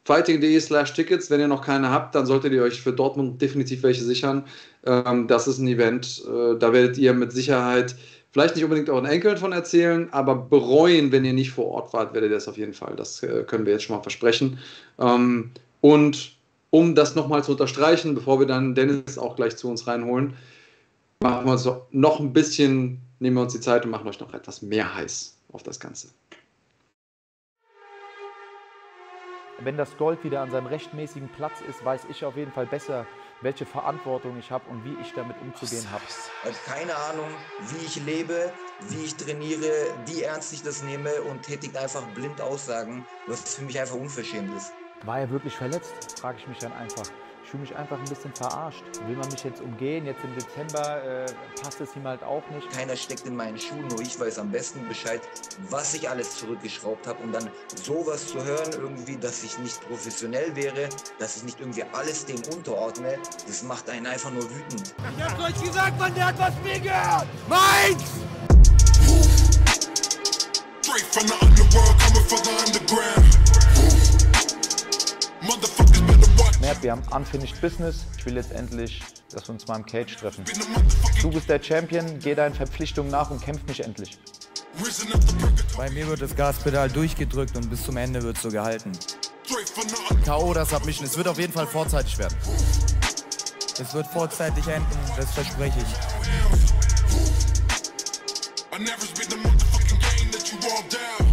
Fighting.de slash Tickets, wenn ihr noch keine habt, dann solltet ihr euch für Dortmund definitiv welche sichern. Ähm, das ist ein Event, äh, da werdet ihr mit Sicherheit vielleicht nicht unbedingt euren Enkeln von erzählen, aber bereuen, wenn ihr nicht vor Ort wart, werdet ihr das auf jeden Fall. Das äh, können wir jetzt schon mal versprechen. Ähm, und um das nochmal zu unterstreichen, bevor wir dann Dennis auch gleich zu uns reinholen, machen wir uns noch ein bisschen nehmen wir uns die Zeit und machen euch noch etwas mehr heiß auf das Ganze. Wenn das Gold wieder an seinem rechtmäßigen Platz ist, weiß ich auf jeden Fall besser, welche Verantwortung ich habe und wie ich damit umzugehen habe. Ich habe keine Ahnung, wie ich lebe, wie ich trainiere, wie ernst ich das nehme und tätigt einfach blind Aussagen, was für mich einfach unverschämt ist. War er wirklich verletzt? Frage ich mich dann einfach. Ich fühle mich einfach ein bisschen verarscht. Will man mich jetzt umgehen? Jetzt im Dezember äh, passt es ihm halt auch nicht. Keiner steckt in meinen Schuhen, nur ich weiß am besten Bescheid, was ich alles zurückgeschraubt habe. Und dann sowas zu hören, irgendwie, dass ich nicht professionell wäre, dass ich nicht irgendwie alles dem unterordne, das macht einen einfach nur wütend. Ich hab's euch gesagt, man, der hat was mir gehört! Meins! Straight from the underworld, coming from the underground. Motherfuckers Mert, wir haben unfinished business. Ich will jetzt endlich, dass wir uns mal im Cage treffen. Du bist der Champion, geh deinen Verpflichtungen nach und kämpf mich endlich. Bei mir wird das Gaspedal durchgedrückt und bis zum Ende wird so gehalten. K.O. das Submission. Es wird auf jeden Fall vorzeitig werden. Es wird vorzeitig enden, das verspreche ich. I never spit the motherfucking game that you all down.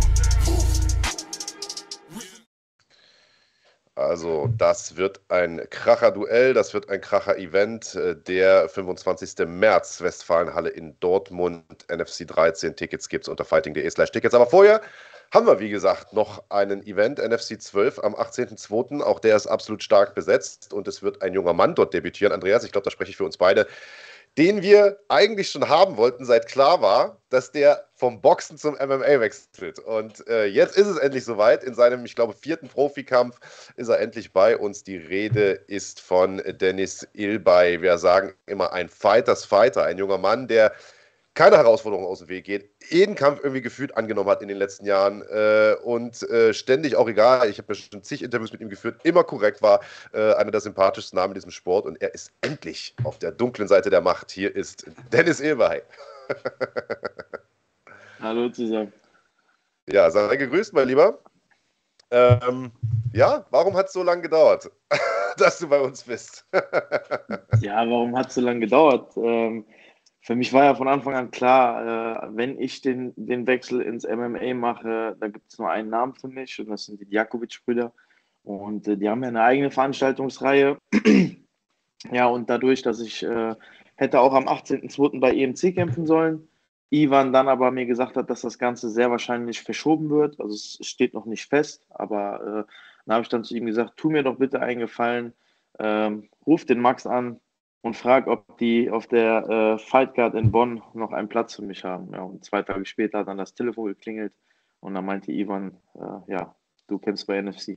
Also, das wird ein Kracher-Duell, das wird ein Kracher-Event. Äh, Der 25. März, Westfalenhalle in Dortmund, NFC 13. Tickets gibt es unter fighting.de slash Tickets. Aber vorher haben wir, wie gesagt, noch einen Event, NFC 12 am 18.02. Auch der ist absolut stark besetzt und es wird ein junger Mann dort debütieren. Andreas, ich glaube, da spreche ich für uns beide, den wir eigentlich schon haben wollten, seit klar war, dass der vom Boxen zum MMA wechselt. Und äh, jetzt ist es endlich soweit. In seinem, ich glaube, vierten Profikampf ist er endlich bei uns. Die Rede ist von Dennis Ilbay. Wir sagen immer ein Fighters Fighter, ein junger Mann, der keine Herausforderung aus dem Weg geht, jeden Kampf irgendwie gefühlt angenommen hat in den letzten Jahren äh, und äh, ständig auch egal, ich habe ja schon zig Interviews mit ihm geführt, immer korrekt war, äh, einer der sympathischsten Namen in diesem Sport und er ist endlich auf der dunklen Seite der Macht. Hier ist Dennis Ilbay. Hallo zusammen. Ja, sei gegrüßt, mein Lieber. Ähm, ja, warum hat es so lange gedauert, dass du bei uns bist? Ja, warum hat es so lange gedauert? Ähm, für mich war ja von Anfang an klar, äh, wenn ich den, den Wechsel ins MMA mache, da gibt es nur einen Namen für mich und das sind die Djakovic-Brüder. Und äh, die haben ja eine eigene Veranstaltungsreihe. ja, und dadurch, dass ich äh, hätte auch am 18.02. bei EMC kämpfen sollen, Ivan dann aber mir gesagt hat, dass das Ganze sehr wahrscheinlich verschoben wird. Also es steht noch nicht fest, aber äh, dann habe ich dann zu ihm gesagt, tu mir doch bitte einen Gefallen, ähm, ruf den Max an und frag, ob die auf der äh, Fight Card in Bonn noch einen Platz für mich haben. Ja, und zwei Tage später hat dann das Telefon geklingelt und dann meinte Ivan, äh, ja, du kämpfst bei NFC.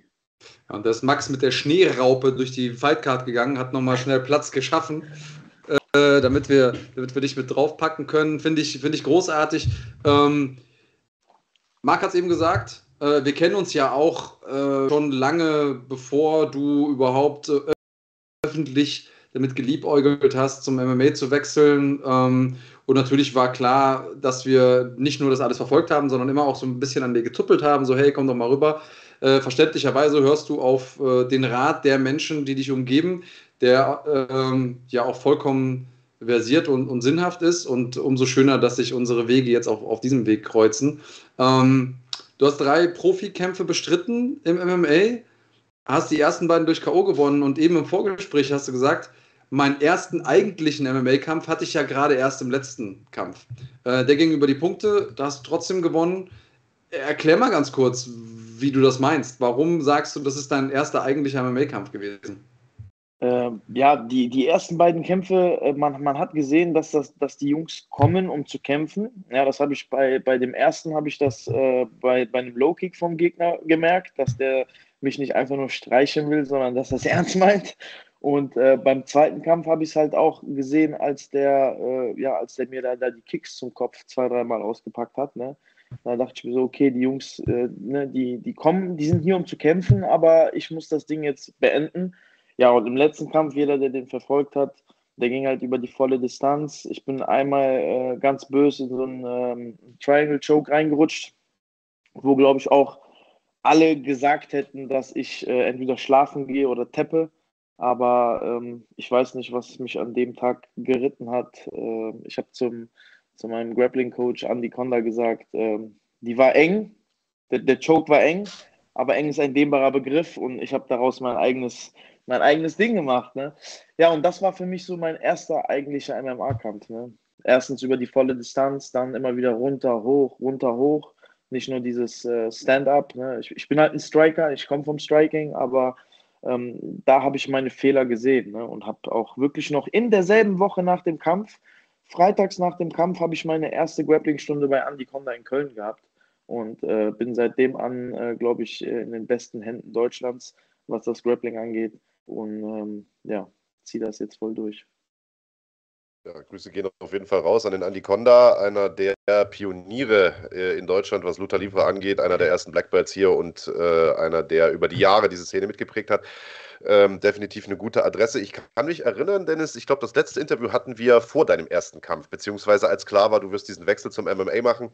Ja, und da ist Max mit der Schneeraupe durch die Fightcard gegangen, hat nochmal schnell Platz geschaffen, äh, damit, wir, damit wir dich mit draufpacken können. Finde ich, find ich großartig. Ähm, Marc hat es eben gesagt, äh, wir kennen uns ja auch äh, schon lange, bevor du überhaupt äh, öffentlich damit geliebäugelt hast, zum MMA zu wechseln. Ähm, und natürlich war klar, dass wir nicht nur das alles verfolgt haben, sondern immer auch so ein bisschen an dir getuppelt haben, so hey, komm doch mal rüber. Äh, verständlicherweise hörst du auf äh, den Rat der Menschen, die dich umgeben, der ähm, ja auch vollkommen versiert und, und, sinnhaft ist. Und umso schöner, dass sich unsere Wege jetzt auch auf diesem Weg kreuzen. Ähm, du hast drei Profikämpfe bestritten im MMA, hast die ersten beiden durch K.O. gewonnen und eben im Vorgespräch hast du gesagt, meinen ersten eigentlichen MMA-Kampf hatte ich ja gerade erst im letzten Kampf. Äh, der ging über die Punkte, da hast du trotzdem gewonnen. Erklär mal ganz kurz, wie du das meinst. Warum sagst du, das ist dein erster eigentlicher MMA-Kampf gewesen? Äh, ja, die, die ersten beiden Kämpfe, äh, man, man hat gesehen, dass, das, dass die Jungs kommen, um zu kämpfen. Ja, das habe ich bei, bei dem ersten, habe ich das äh, bei, bei einem Low-Kick vom Gegner gemerkt, dass der mich nicht einfach nur streichen will, sondern dass er es ernst meint. Und äh, beim zweiten Kampf habe ich es halt auch gesehen, als der, äh, ja, als der mir da, da die Kicks zum Kopf zwei, dreimal ausgepackt hat. Ne? Da dachte ich mir so, okay, die Jungs, äh, ne, die, die kommen, die sind hier, um zu kämpfen, aber ich muss das Ding jetzt beenden. Ja, und im letzten Kampf, jeder, der den verfolgt hat, der ging halt über die volle Distanz. Ich bin einmal äh, ganz böse in so einen ähm, Triangle Choke reingerutscht, wo, glaube ich, auch alle gesagt hätten, dass ich äh, entweder schlafen gehe oder teppe. Aber ähm, ich weiß nicht, was mich an dem Tag geritten hat. Äh, ich habe zum, zu meinem Grappling-Coach Andy Konda gesagt, ähm, die war eng, der, der Choke war eng, aber eng ist ein dehnbarer Begriff und ich habe daraus mein eigenes, mein eigenes Ding gemacht. Ne? Ja, und das war für mich so mein erster eigentlicher MMA-Kampf. Ne? Erstens über die volle Distanz, dann immer wieder runter, hoch, runter, hoch. Nicht nur dieses äh, Stand-up. Ne? Ich, ich, bin halt ein Striker, ich komme vom Striking, aber ähm, da habe ich meine Fehler gesehen ne? und habe auch wirklich noch in derselben Woche nach dem Kampf, freitags nach dem Kampf, habe ich meine erste Grappling-Stunde bei Andy Konda in Köln gehabt und äh, bin seitdem an, äh, glaube ich, äh, in den besten Händen Deutschlands, was das Grappling angeht. Und ähm, ja, ziehe das jetzt voll durch. Ja, Grüße gehen auf jeden Fall raus an den Andy Konda, einer der Pioniere äh, in Deutschland, was Luther Livre angeht, einer der ersten Blackbirds hier und äh, einer, der über die Jahre diese Szene mitgeprägt hat. Ähm, definitiv eine gute Adresse. Ich kann mich erinnern, Dennis, ich glaube, das letzte Interview hatten wir vor deinem ersten Kampf, beziehungsweise als klar war, du wirst diesen Wechsel zum MMA machen.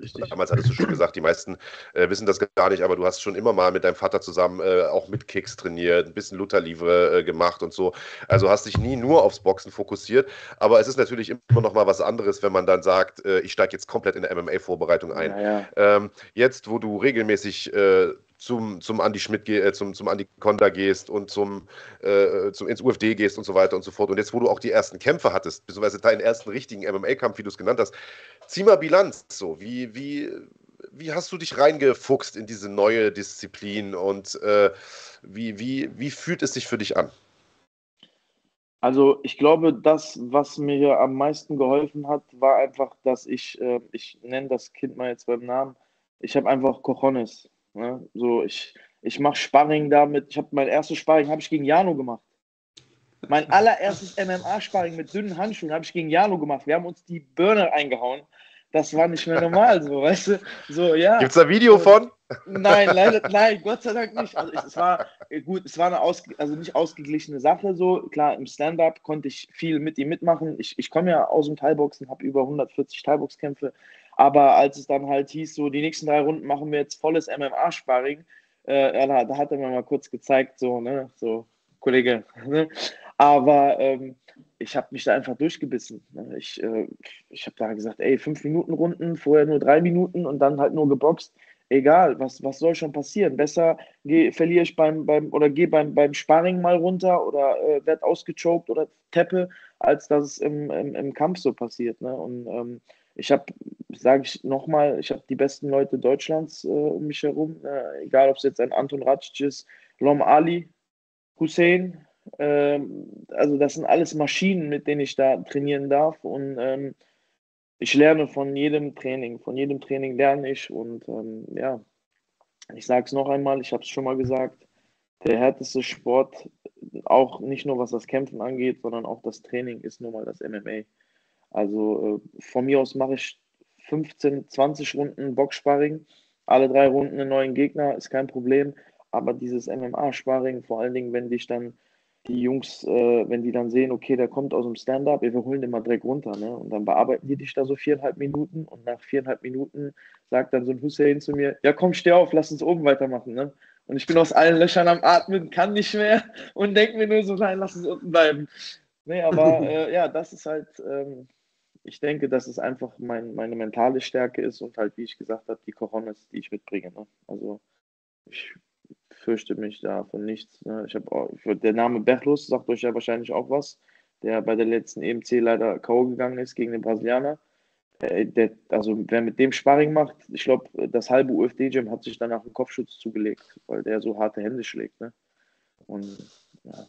Richtig. Damals hattest du schon gesagt, die meisten äh, wissen das gar nicht, aber du hast schon immer mal mit deinem Vater zusammen äh, auch mit Kicks trainiert, ein bisschen Luther-Livre äh, gemacht und so. Also hast dich nie nur aufs Boxen fokussiert. Aber es ist natürlich immer noch mal was anderes, wenn man dann sagt, äh, ich steige jetzt komplett in der MMA-Vorbereitung ein. Ja, ja. Ähm, jetzt, wo du regelmäßig äh, zum, zum Andi Schmidt, äh, zum, zum Andi Konda gehst und zum, äh, zum, ins UFD gehst und so weiter und so fort. Und jetzt, wo du auch die ersten Kämpfe hattest, beziehungsweise deinen ersten richtigen MMA-Kampf, wie du es genannt hast, zieh mal Bilanz. So, wie, wie, wie hast du dich reingefuchst in diese neue Disziplin und äh, wie, wie, wie fühlt es sich für dich an? Also ich glaube, das, was mir am meisten geholfen hat, war einfach, dass ich, äh, ich nenne das Kind mal jetzt beim Namen, ich habe einfach Cojones. Ne? So, ich, ich mache Sparring damit. Ich habe mein erstes Sparring habe ich gegen Jano gemacht. Mein allererstes MMA-Sparring mit dünnen Handschuhen habe ich gegen Jano gemacht. Wir haben uns die Birne eingehauen. Das war nicht mehr normal, so, weißt du? So, ja. Gibt es da Video von? Nein, leider, nein, Gott sei Dank nicht. Also es war gut, es war eine aus, also nicht ausgeglichene Sache so. Klar, im Stand-up konnte ich viel mit ihm mitmachen. Ich, ich komme ja aus dem Teilboxen, habe über 140 Teilboxkämpfe aber als es dann halt hieß, so die nächsten drei Runden machen wir jetzt volles MMA-Sparring, äh, da, da, hat er mir mal kurz gezeigt, so, ne, so, Kollege. Ne? Aber ähm, ich habe mich da einfach durchgebissen. Ne? Ich, äh, ich habe da gesagt, ey, fünf Minuten Runden, vorher nur drei Minuten und dann halt nur geboxt. Egal, was, was soll schon passieren? Besser geh, verliere ich beim, beim oder gehe beim, beim Sparring mal runter oder äh, werde ausgechoked oder teppe, als dass es im, im, im Kampf so passiert. Ne? Und ähm, ich habe, sage ich nochmal, ich habe die besten Leute Deutschlands äh, um mich herum, äh, egal ob es jetzt ein Anton Ratsch ist, Lom Ali, Hussein, ähm, also das sind alles Maschinen, mit denen ich da trainieren darf und ähm, ich lerne von jedem Training, von jedem Training lerne ich und ähm, ja, ich sage es noch einmal, ich habe es schon mal gesagt, der härteste Sport, auch nicht nur was das Kämpfen angeht, sondern auch das Training ist nun mal das MMA. Also äh, von mir aus mache ich 15, 20 Runden Boxsparring, alle drei Runden einen neuen Gegner, ist kein Problem. Aber dieses MMA-Sparring, vor allen Dingen, wenn dich dann die Jungs, äh, wenn die dann sehen, okay, der kommt aus dem Stand-up, wir holen den mal direkt runter, ne? Und dann bearbeiten die dich da so viereinhalb Minuten und nach viereinhalb Minuten sagt dann so ein Hussein zu mir, ja komm, steh auf, lass uns oben weitermachen, ne? Und ich bin aus allen Löchern am Atmen, kann nicht mehr und denke mir nur so, nein, lass uns unten bleiben. Nee, aber äh, ja, das ist halt, ähm, ich denke, dass es einfach mein, meine mentale Stärke ist und halt, wie ich gesagt habe, die Coronas, die ich mitbringe. Ne? Also ich fürchte mich da von nichts. Ne? Ich habe der Name Berlus sagt euch ja wahrscheinlich auch was, der bei der letzten EMC leider K.O. gegangen ist gegen den Brasilianer. Äh, der, also wer mit dem Sparring macht, ich glaube, das halbe UFD-Gym hat sich danach einen Kopfschutz zugelegt, weil der so harte Hände schlägt. Ne? Und ja,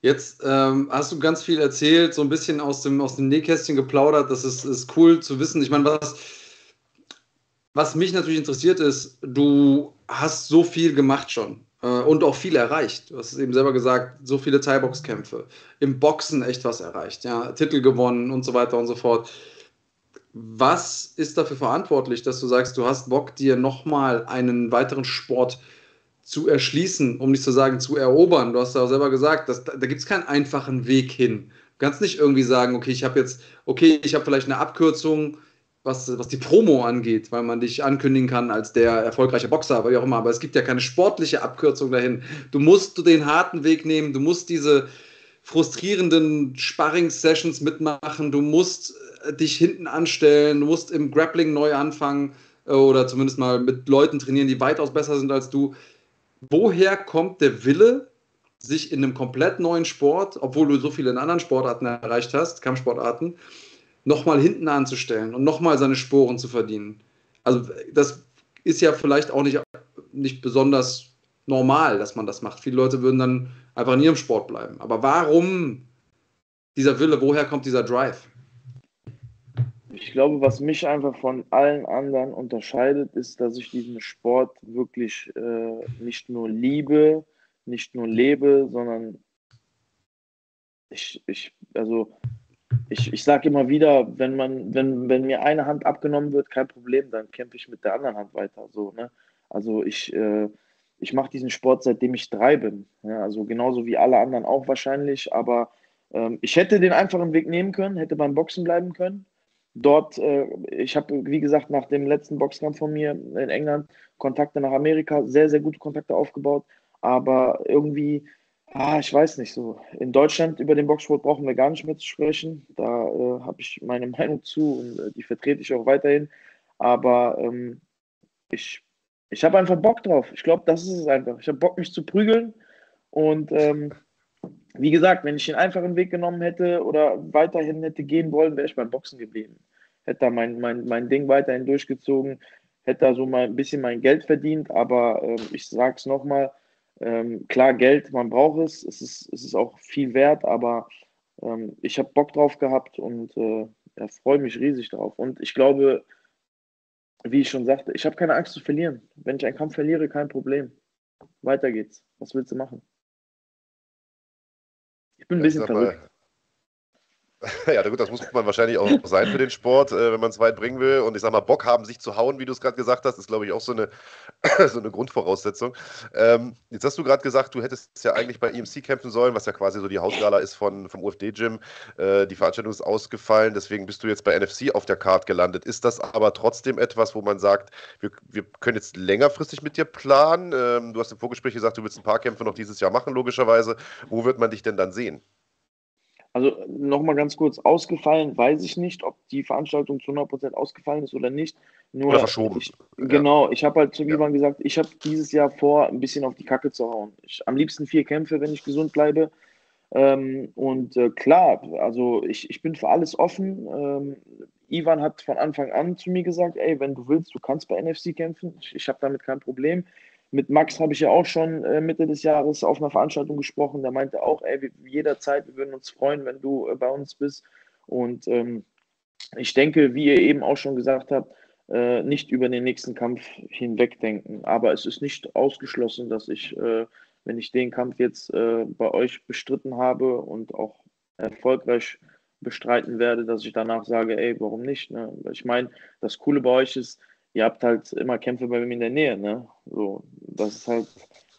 Jetzt ähm, hast du ganz viel erzählt, so ein bisschen aus dem, aus dem Nähkästchen geplaudert. Das ist, ist cool zu wissen. Ich meine, was, was mich natürlich interessiert ist, du hast so viel gemacht schon äh, und auch viel erreicht. Du hast es eben selber gesagt, so viele Thai-Box-Kämpfe. Im Boxen echt was erreicht, ja, Titel gewonnen und so weiter und so fort. Was ist dafür verantwortlich, dass du sagst, du hast Bock, dir nochmal einen weiteren Sport zu zu erschließen, um nicht zu sagen zu erobern. Du hast ja auch selber gesagt, dass, da, da gibt es keinen einfachen Weg hin. Du kannst nicht irgendwie sagen, okay, ich habe jetzt, okay, ich habe vielleicht eine Abkürzung, was, was die Promo angeht, weil man dich ankündigen kann als der erfolgreiche Boxer, wie auch immer. Aber es gibt ja keine sportliche Abkürzung dahin. Du musst den harten Weg nehmen, du musst diese frustrierenden Sparring-Sessions mitmachen, du musst äh, dich hinten anstellen, du musst im Grappling neu anfangen äh, oder zumindest mal mit Leuten trainieren, die weitaus besser sind als du. Woher kommt der Wille, sich in einem komplett neuen Sport, obwohl du so viele in anderen Sportarten erreicht hast, Kampfsportarten, nochmal hinten anzustellen und nochmal seine Sporen zu verdienen? Also das ist ja vielleicht auch nicht, nicht besonders normal, dass man das macht. Viele Leute würden dann einfach in ihrem Sport bleiben. Aber warum dieser Wille, woher kommt dieser Drive? Ich glaube, was mich einfach von allen anderen unterscheidet, ist, dass ich diesen Sport wirklich äh, nicht nur liebe, nicht nur lebe, sondern ich, ich also ich, ich sage immer wieder, wenn man, wenn, wenn mir eine Hand abgenommen wird, kein Problem, dann kämpfe ich mit der anderen Hand weiter. So, ne? Also ich, äh, ich mache diesen Sport seitdem ich drei bin. Ja? Also genauso wie alle anderen auch wahrscheinlich, aber ähm, ich hätte den einfachen Weg nehmen können, hätte beim Boxen bleiben können. Dort, äh, ich habe, wie gesagt, nach dem letzten Boxkampf von mir in England Kontakte nach Amerika, sehr, sehr gute Kontakte aufgebaut. Aber irgendwie, ah, ich weiß nicht so. In Deutschland über den Boxsport brauchen wir gar nicht mehr zu sprechen. Da äh, habe ich meine Meinung zu und äh, die vertrete ich auch weiterhin. Aber ähm, ich, ich habe einfach Bock drauf. Ich glaube, das ist es einfach. Ich habe Bock, mich zu prügeln. Und ähm, wie gesagt, wenn ich den einfachen Weg genommen hätte oder weiterhin hätte gehen wollen, wäre ich beim Boxen geblieben. Hätte da mein, mein, mein Ding weiterhin durchgezogen, hätte da so mal ein bisschen mein Geld verdient, aber äh, ich sage es nochmal, ähm, klar, Geld, man braucht es, es ist, es ist auch viel wert, aber ähm, ich habe Bock drauf gehabt und äh, ja, freue mich riesig drauf. Und ich glaube, wie ich schon sagte, ich habe keine Angst zu verlieren. Wenn ich einen Kampf verliere, kein Problem. Weiter geht's. Was willst du machen? Ich bin ein bisschen verrückt. Ja, gut, das muss man wahrscheinlich auch sein für den Sport, äh, wenn man es weit bringen will. Und ich sag mal, Bock haben, sich zu hauen, wie du es gerade gesagt hast, ist, glaube ich, auch so eine, so eine Grundvoraussetzung. Ähm, jetzt hast du gerade gesagt, du hättest ja eigentlich bei EMC kämpfen sollen, was ja quasi so die Hausgala ist von, vom UFD-Gym. Äh, die Veranstaltung ist ausgefallen, deswegen bist du jetzt bei NFC auf der Card gelandet. Ist das aber trotzdem etwas, wo man sagt, wir, wir können jetzt längerfristig mit dir planen? Ähm, du hast im Vorgespräch gesagt, du willst ein paar Kämpfe noch dieses Jahr machen, logischerweise. Wo wird man dich denn dann sehen? Also nochmal ganz kurz, ausgefallen weiß ich nicht, ob die Veranstaltung zu 100% ausgefallen ist oder nicht. Nur oder verschoben. Ich, genau, ich habe halt zu Ivan ja. gesagt, ich habe dieses Jahr vor, ein bisschen auf die Kacke zu hauen. Ich, am liebsten vier Kämpfe, wenn ich gesund bleibe. Ähm, und äh, klar, also ich, ich bin für alles offen. Ähm, Ivan hat von Anfang an zu mir gesagt, ey, wenn du willst, du kannst bei NFC kämpfen. Ich, ich habe damit kein Problem. Mit Max habe ich ja auch schon äh, Mitte des Jahres auf einer Veranstaltung gesprochen. Der meinte auch, ey, jederzeit, wir würden uns freuen, wenn du äh, bei uns bist. Und ähm, ich denke, wie ihr eben auch schon gesagt habt, äh, nicht über den nächsten Kampf hinwegdenken. Aber es ist nicht ausgeschlossen, dass ich, äh, wenn ich den Kampf jetzt äh, bei euch bestritten habe und auch erfolgreich bestreiten werde, dass ich danach sage, ey, warum nicht? Ne? Ich meine, das Coole bei euch ist, ihr habt halt immer Kämpfe bei mir in der Nähe, ne? So, das ist halt,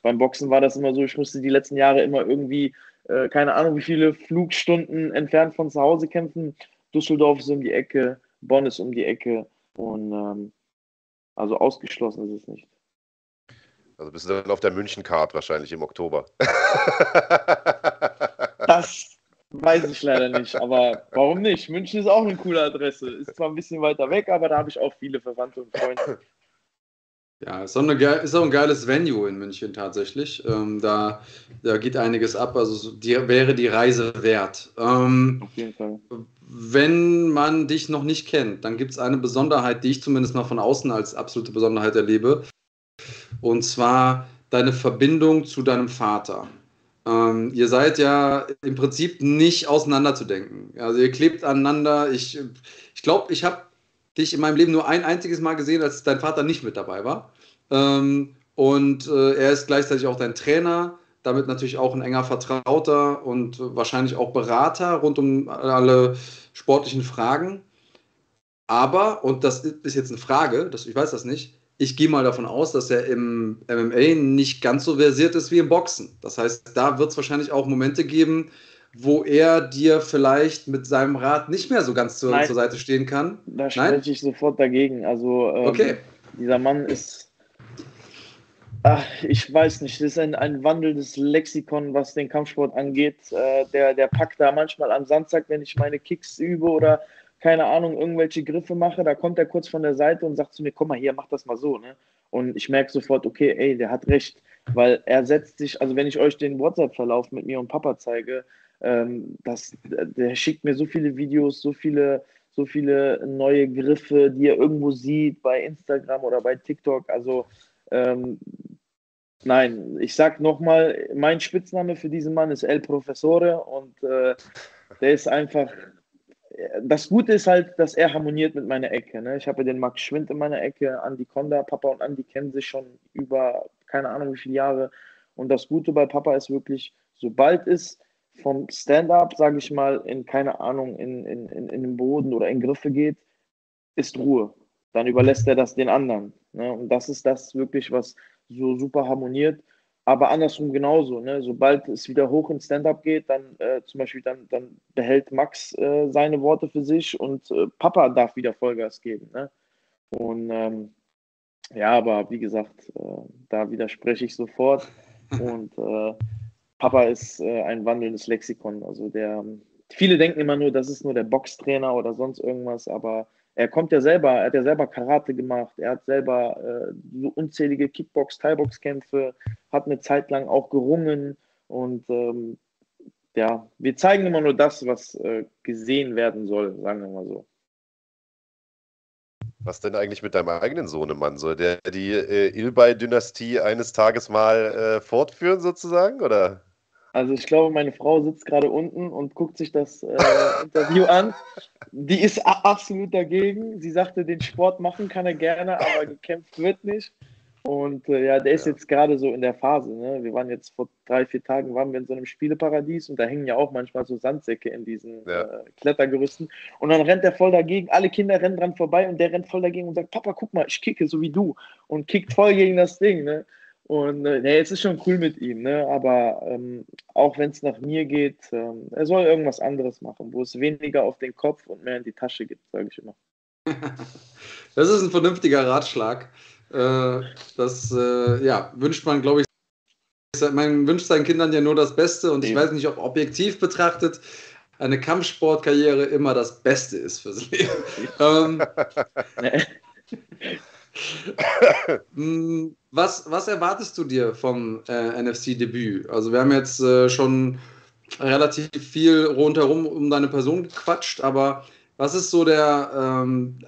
beim Boxen war das immer so, ich musste die letzten Jahre immer irgendwie, äh, keine Ahnung, wie viele Flugstunden entfernt von zu Hause kämpfen. Düsseldorf ist um die Ecke, Bonn ist um die Ecke und ähm, also ausgeschlossen ist es nicht. Also bist du dann auf der München-Card wahrscheinlich im Oktober. das Weiß ich leider nicht, aber warum nicht? München ist auch eine coole Adresse. Ist zwar ein bisschen weiter weg, aber da habe ich auch viele Verwandte und Freunde. Ja, ist auch, eine, ist auch ein geiles Venue in München tatsächlich. Ähm, da, da geht einiges ab, also die, wäre die Reise wert. Ähm, Auf jeden Fall. Wenn man dich noch nicht kennt, dann gibt es eine Besonderheit, die ich zumindest mal von außen als absolute Besonderheit erlebe. Und zwar deine Verbindung zu deinem Vater. Ähm, ihr seid ja im Prinzip nicht auseinanderzudenken. Also ihr klebt aneinander. Ich ich, glaube, ich habe dich in meinem Leben nur ein einziges Mal gesehen, als dein Vater nicht mit dabei war. Ähm, und äh, er ist gleichzeitig auch dein Trainer, damit natürlich auch ein enger Vertrauter und wahrscheinlich auch Berater rund um alle sportlichen Fragen. Aber, und das ist jetzt eine Frage, das, ich weiß das nicht, ich gehe mal davon aus, dass er im MMA nicht ganz so versiert ist wie im Boxen. Das heißt, da wird es wahrscheinlich auch Momente geben, wo er dir vielleicht mit seinem Rat nicht mehr so ganz zur, zur Seite stehen kann. Da spreche ich sofort dagegen. Also ähm, okay. dieser Mann ist, ach, ich weiß nicht, das ist ein, ein wandelndes Lexikon, was den Kampfsport angeht. Äh, der, der packt da manchmal am Samstag, wenn ich meine Kicks übe oder keine Ahnung, irgendwelche Griffe mache, da kommt er kurz von der Seite und sagt zu mir, komm mal hier, mach das mal so, ne? Und ich merke sofort, okay, ey, der hat recht, weil er setzt sich, also wenn ich euch den WhatsApp-Verlauf mit mir und Papa zeige, ähm, das, der schickt mir so viele Videos, so viele, so viele neue Griffe, die er irgendwo sieht bei Instagram oder bei TikTok. Also ähm, nein, ich sag nochmal, mein Spitzname für diesen Mann ist El Professore und äh, der ist einfach. Das Gute ist halt, dass er harmoniert mit meiner Ecke. Ne? Ich habe den Max Schwind in meiner Ecke, Andi Konda, Papa und Andi kennen sich schon über keine Ahnung wie viele Jahre. Und das Gute bei Papa ist wirklich, sobald es vom Stand-up, sage ich mal, in keine Ahnung, in, in, in, in den Boden oder in Griffe geht, ist Ruhe. Dann überlässt er das den anderen. Ne? Und das ist das wirklich, was so super harmoniert. Aber andersrum genauso. Ne? Sobald es wieder hoch ins Stand-up geht, dann äh, zum Beispiel, dann, dann behält Max äh, seine Worte für sich und äh, Papa darf wieder Vollgas geben. Ne? Und ähm, ja, aber wie gesagt, äh, da widerspreche ich sofort. Und äh, Papa ist äh, ein wandelndes Lexikon. Also der, viele denken immer nur, das ist nur der Boxtrainer oder sonst irgendwas, aber er kommt ja selber, er hat ja selber Karate gemacht, er hat selber äh, so unzählige Kickbox, Thai-Box-Kämpfe, hat eine Zeit lang auch gerungen und ähm, ja, wir zeigen immer nur das, was äh, gesehen werden soll, sagen wir mal so. Was denn eigentlich mit deinem eigenen Sohnemann? Soll der die äh, Ilbay-Dynastie eines Tages mal äh, fortführen, sozusagen? Oder? Also ich glaube, meine Frau sitzt gerade unten und guckt sich das äh, Interview an. Die ist absolut dagegen. Sie sagte, den Sport machen kann er gerne, aber gekämpft wird nicht. Und äh, ja, der ist ja. jetzt gerade so in der Phase. Ne? Wir waren jetzt vor drei, vier Tagen waren wir in so einem Spieleparadies und da hängen ja auch manchmal so Sandsäcke in diesen ja. äh, Klettergerüsten. Und dann rennt er voll dagegen. Alle Kinder rennen dran vorbei und der rennt voll dagegen und sagt: Papa, guck mal, ich kicke so wie du. Und kickt voll gegen das Ding. Ne? Und äh, nee, es ist schon cool mit ihm, ne? aber ähm, auch wenn es nach mir geht, ähm, er soll irgendwas anderes machen, wo es weniger auf den Kopf und mehr in die Tasche gibt, sage ich immer. das ist ein vernünftiger Ratschlag. Äh, das äh, ja, wünscht man, glaube ich, man wünscht seinen Kindern ja nur das Beste und ich weiß nicht, ob objektiv betrachtet eine Kampfsportkarriere immer das Beste ist fürs Leben. ähm, Hm, was, was erwartest du dir vom äh, NFC-Debüt? Also wir haben jetzt äh, schon relativ viel rundherum um deine Person gequatscht, aber was ist so der, ähm,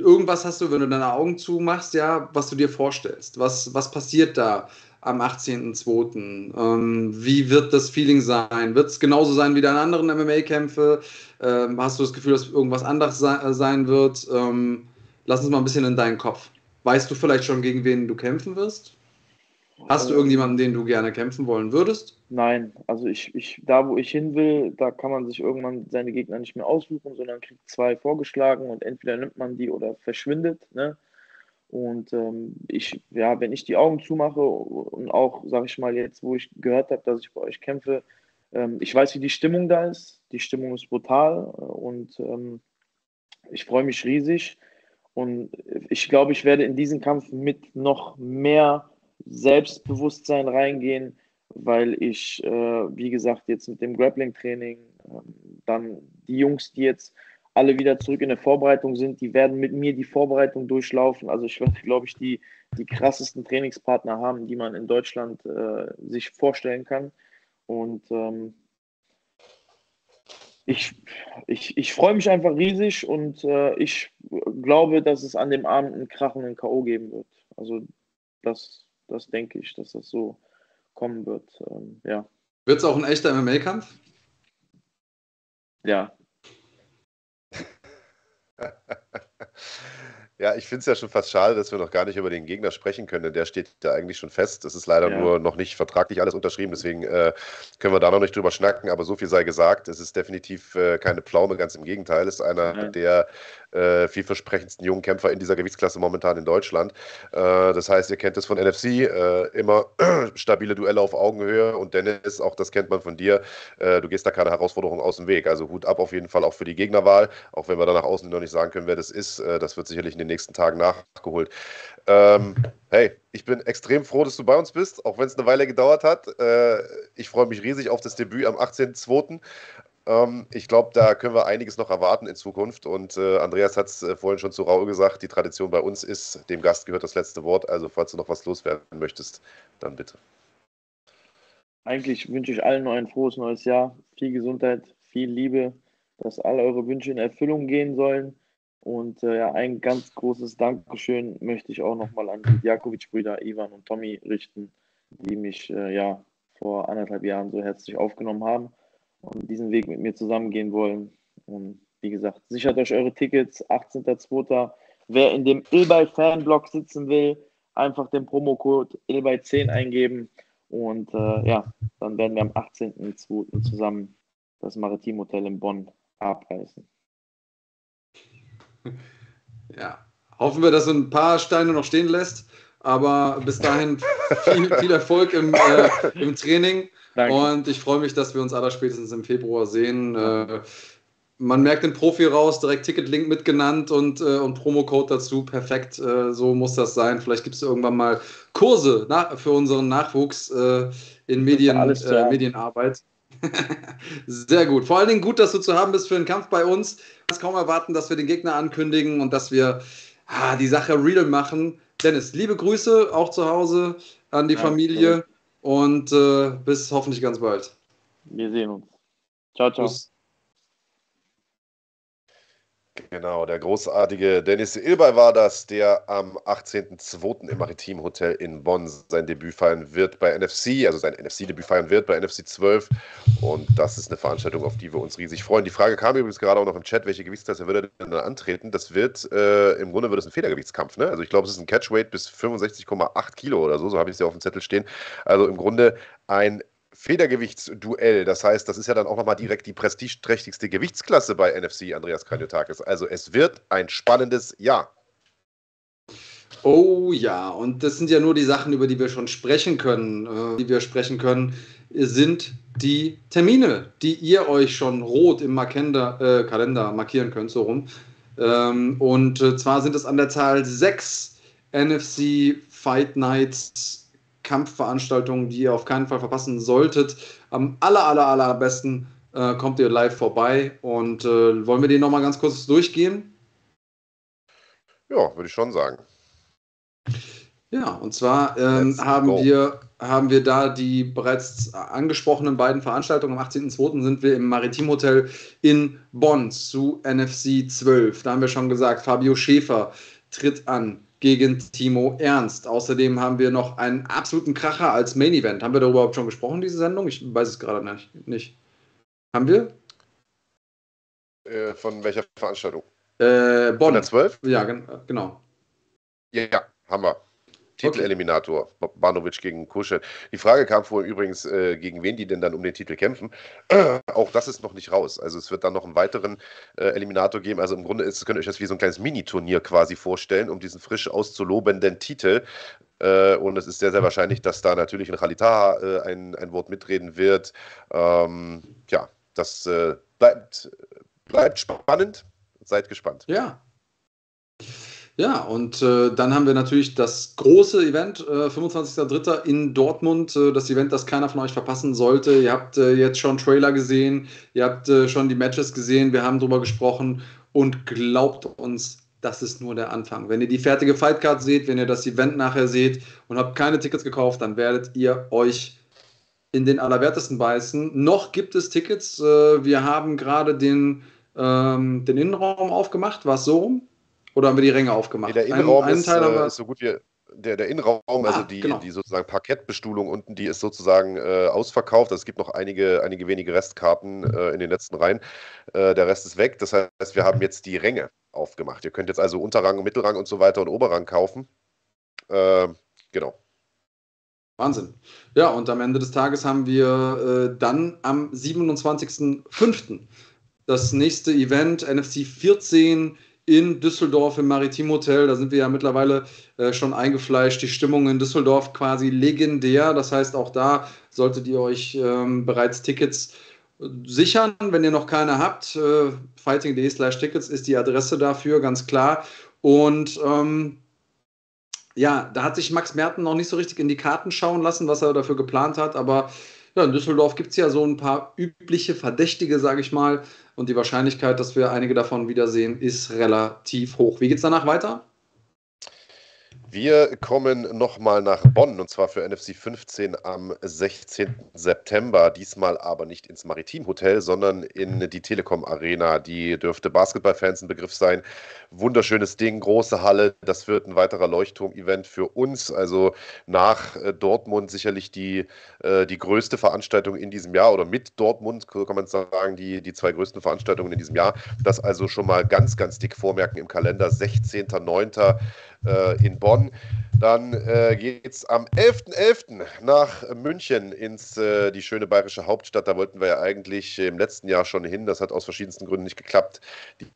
irgendwas hast du, wenn du deine Augen zumachst, ja, was du dir vorstellst? Was, was passiert da am 18.02.? Ähm, wie wird das Feeling sein? Wird es genauso sein wie deine anderen MMA-Kämpfe? Ähm, hast du das Gefühl, dass irgendwas anderes se sein wird? Ähm, lass uns mal ein bisschen in deinen Kopf. Weißt du vielleicht schon, gegen wen du kämpfen wirst? Hast du ähm. irgendjemanden, den du gerne kämpfen wollen würdest? Nein, also ich, ich, da wo ich hin will, da kann man sich irgendwann seine Gegner nicht mehr aussuchen, sondern kriegt zwei vorgeschlagen und entweder nimmt man die oder verschwindet. Ne? Und ähm, ich, ja, wenn ich die Augen zumache und auch, sag ich mal, jetzt, wo ich gehört habe, dass ich bei euch kämpfe, ähm, ich weiß, wie die Stimmung da ist. Die Stimmung ist brutal und ähm, ich freue mich riesig. Und ich glaube, ich werde in diesen Kampf mit noch mehr Selbstbewusstsein reingehen, weil ich, äh, wie gesagt, jetzt mit dem Grappling-Training, äh, dann die Jungs, die jetzt alle wieder zurück in der Vorbereitung sind, die werden mit mir die Vorbereitung durchlaufen. Also ich werde, glaube ich, die, die krassesten Trainingspartner haben, die man in Deutschland äh, sich vorstellen kann. Und ähm, ich, ich, ich freue mich einfach riesig und äh, ich glaube, dass es an dem Abend einen krachenden K.O. geben wird. Also das, das denke ich, dass das so kommen wird. Ähm, ja. Wird es auch ein echter MMA-Kampf? Ja. Ja, ich finde es ja schon fast schade, dass wir noch gar nicht über den Gegner sprechen können, denn der steht ja eigentlich schon fest. Das ist leider ja. nur noch nicht vertraglich alles unterschrieben, deswegen äh, können wir da noch nicht drüber schnacken, aber so viel sei gesagt, es ist definitiv äh, keine Pflaume, ganz im Gegenteil. Es ist einer ja. der äh, vielversprechendsten jungen Kämpfer in dieser Gewichtsklasse momentan in Deutschland. Äh, das heißt, ihr kennt es von NFC, äh, immer stabile Duelle auf Augenhöhe und Dennis, auch das kennt man von dir, äh, du gehst da keine Herausforderung aus dem Weg. Also Hut ab auf jeden Fall auch für die Gegnerwahl, auch wenn wir da nach außen noch nicht sagen können, wer das ist. das wird sicherlich in den nächsten Tagen nachgeholt. Ähm, hey, ich bin extrem froh, dass du bei uns bist, auch wenn es eine Weile gedauert hat. Äh, ich freue mich riesig auf das Debüt am 18.02. Ähm, ich glaube, da können wir einiges noch erwarten in Zukunft. Und äh, Andreas hat es äh, vorhin schon zu Raul gesagt, die Tradition bei uns ist, dem Gast gehört das letzte Wort. Also falls du noch was loswerden möchtest, dann bitte. Eigentlich wünsche ich allen noch ein frohes neues Jahr, viel Gesundheit, viel Liebe, dass alle eure Wünsche in Erfüllung gehen sollen. Und äh, ja, ein ganz großes Dankeschön möchte ich auch nochmal an die Jakovic-Brüder Ivan und Tommy richten, die mich äh, ja vor anderthalb Jahren so herzlich aufgenommen haben und diesen Weg mit mir zusammengehen wollen. Und wie gesagt, sichert euch eure Tickets, 18.02. Wer in dem Ilbay Fanblock sitzen will, einfach den Promocode Ilbay10 eingeben und äh, ja, dann werden wir am 18.02. zusammen das Maritim Hotel in Bonn abreißen. Ja, hoffen wir, dass du ein paar Steine noch stehen lässt. Aber bis dahin viel, viel Erfolg im, äh, im Training. Danke. Und ich freue mich, dass wir uns aller spätestens im Februar sehen. Äh, man merkt den Profi raus, direkt Ticketlink mitgenannt und, äh, und Promocode dazu. Perfekt, äh, so muss das sein. Vielleicht gibt es irgendwann mal Kurse na, für unseren Nachwuchs äh, in Medien, äh, Medienarbeit. Sehr gut. Vor allen Dingen gut, dass du zu haben bist für den Kampf bei uns. Ich kann kaum erwarten, dass wir den Gegner ankündigen und dass wir ah, die Sache real machen. Dennis, liebe Grüße auch zu Hause an die ja, Familie okay. und äh, bis hoffentlich ganz bald. Wir sehen uns. Ciao, ciao. Tschüss. Genau, der großartige Dennis Ilbay war das, der am 18.02. im Maritim Hotel in Bonn sein Debüt feiern wird bei NFC, also sein NFC-Debüt feiern wird bei NFC 12. Und das ist eine Veranstaltung, auf die wir uns riesig freuen. Die Frage kam übrigens gerade auch noch im Chat, welche Gewichtsklasse würde er denn antreten? Das wird, äh, im Grunde wird es ein Federgewichtskampf, ne? Also ich glaube, es ist ein Catchweight bis 65,8 Kilo oder so, so habe ich es ja auf dem Zettel stehen. Also im Grunde ein Federgewichtsduell. Das heißt, das ist ja dann auch nochmal direkt die prestigeträchtigste Gewichtsklasse bei NFC, Andreas Kranjotakis. Also es wird ein spannendes Jahr. Oh ja, und das sind ja nur die Sachen, über die wir schon sprechen können. Äh, die wir sprechen können, sind die Termine, die ihr euch schon rot im Markender, äh, Kalender markieren könnt, so rum. Ähm, und äh, zwar sind es an der Zahl sechs NFC Fight Nights Kampfveranstaltungen, die ihr auf keinen Fall verpassen solltet. Am aller, aller, allerbesten äh, kommt ihr live vorbei. Und äh, wollen wir den nochmal ganz kurz durchgehen? Ja, würde ich schon sagen. Ja, und zwar ähm, haben, wir, haben wir da die bereits angesprochenen beiden Veranstaltungen. Am 18.02. sind wir im Maritim Hotel in Bonn zu NFC 12. Da haben wir schon gesagt, Fabio Schäfer tritt an gegen Timo Ernst. Außerdem haben wir noch einen absoluten Kracher als Main Event. Haben wir darüber überhaupt schon gesprochen, diese Sendung? Ich weiß es gerade nicht. Haben wir? Äh, von welcher Veranstaltung? Äh, Bonn. 112? Ja, genau. Ja, haben wir. Titeleliminator, okay. Banovic gegen Kuschel. Die Frage kam vorhin übrigens, äh, gegen wen die denn dann um den Titel kämpfen. Auch das ist noch nicht raus. Also es wird dann noch einen weiteren äh, Eliminator geben. Also im Grunde ist, könnt ihr euch das wie so ein kleines Mini-Turnier quasi vorstellen, um diesen frisch auszulobenden Titel. Äh, und es ist sehr, sehr wahrscheinlich, dass da natürlich in Khalitaha äh, ein, ein Wort mitreden wird. Ähm, ja, das äh, bleibt, bleibt spannend. Seid gespannt. Ja. Ja, und äh, dann haben wir natürlich das große Event, äh, 25.03. in Dortmund. Äh, das Event, das keiner von euch verpassen sollte. Ihr habt äh, jetzt schon Trailer gesehen, ihr habt äh, schon die Matches gesehen, wir haben darüber gesprochen und glaubt uns, das ist nur der Anfang. Wenn ihr die fertige Fightcard seht, wenn ihr das Event nachher seht und habt keine Tickets gekauft, dann werdet ihr euch in den Allerwertesten beißen. Noch gibt es Tickets. Äh, wir haben gerade den, ähm, den Innenraum aufgemacht. War es so rum? Oder haben wir die Ränge aufgemacht? Nee, der Innenraum einen, einen ist, äh, ist, so gut wie der, der Innenraum, ah, also die, genau. die sozusagen Parkettbestuhlung unten, die ist sozusagen äh, ausverkauft. Also es gibt noch einige, einige wenige Restkarten äh, in den letzten Reihen. Äh, der Rest ist weg. Das heißt, wir haben jetzt die Ränge aufgemacht. Ihr könnt jetzt also Unterrang, Mittelrang und so weiter und Oberrang kaufen. Ähm, genau. Wahnsinn. Ja, und am Ende des Tages haben wir äh, dann am 27.05. das nächste Event, NFC 14 in Düsseldorf im Maritim Hotel. Da sind wir ja mittlerweile äh, schon eingefleischt. Die Stimmung in Düsseldorf quasi legendär. Das heißt, auch da solltet ihr euch ähm, bereits Tickets äh, sichern, wenn ihr noch keine habt. Äh, Fighting.de slash Tickets ist die Adresse dafür, ganz klar. Und ähm, ja, da hat sich Max Merten noch nicht so richtig in die Karten schauen lassen, was er dafür geplant hat, aber Ja, in Düsseldorf gibt es ja so ein paar übliche Verdächtige, sage ich mal. Und die Wahrscheinlichkeit, dass wir einige davon wiedersehen, ist relativ hoch. Wie geht es danach weiter? Wir kommen nochmal nach Bonn und zwar für NFC 15 am 16. September. Diesmal aber nicht ins Maritim Hotel, sondern in die Telekom Arena. Die dürfte Basketballfans ein Begriff sein. Wunderschönes Ding, große Halle. Das wird ein weiterer Leuchtturm-Event für uns. Also nach äh, Dortmund sicherlich die, äh, die größte Veranstaltung in diesem Jahr oder mit Dortmund kann man sagen, die, die zwei größten Veranstaltungen in diesem Jahr. Das also schon mal ganz, ganz dick vormerken im Kalender. 16.09 äh, in Bonn. Dann äh, geht es am 11.11. .11. nach München ins äh, die schöne bayerische Hauptstadt. Da wollten wir ja eigentlich im letzten Jahr schon hin. Das hat aus verschiedensten Gründen nicht geklappt.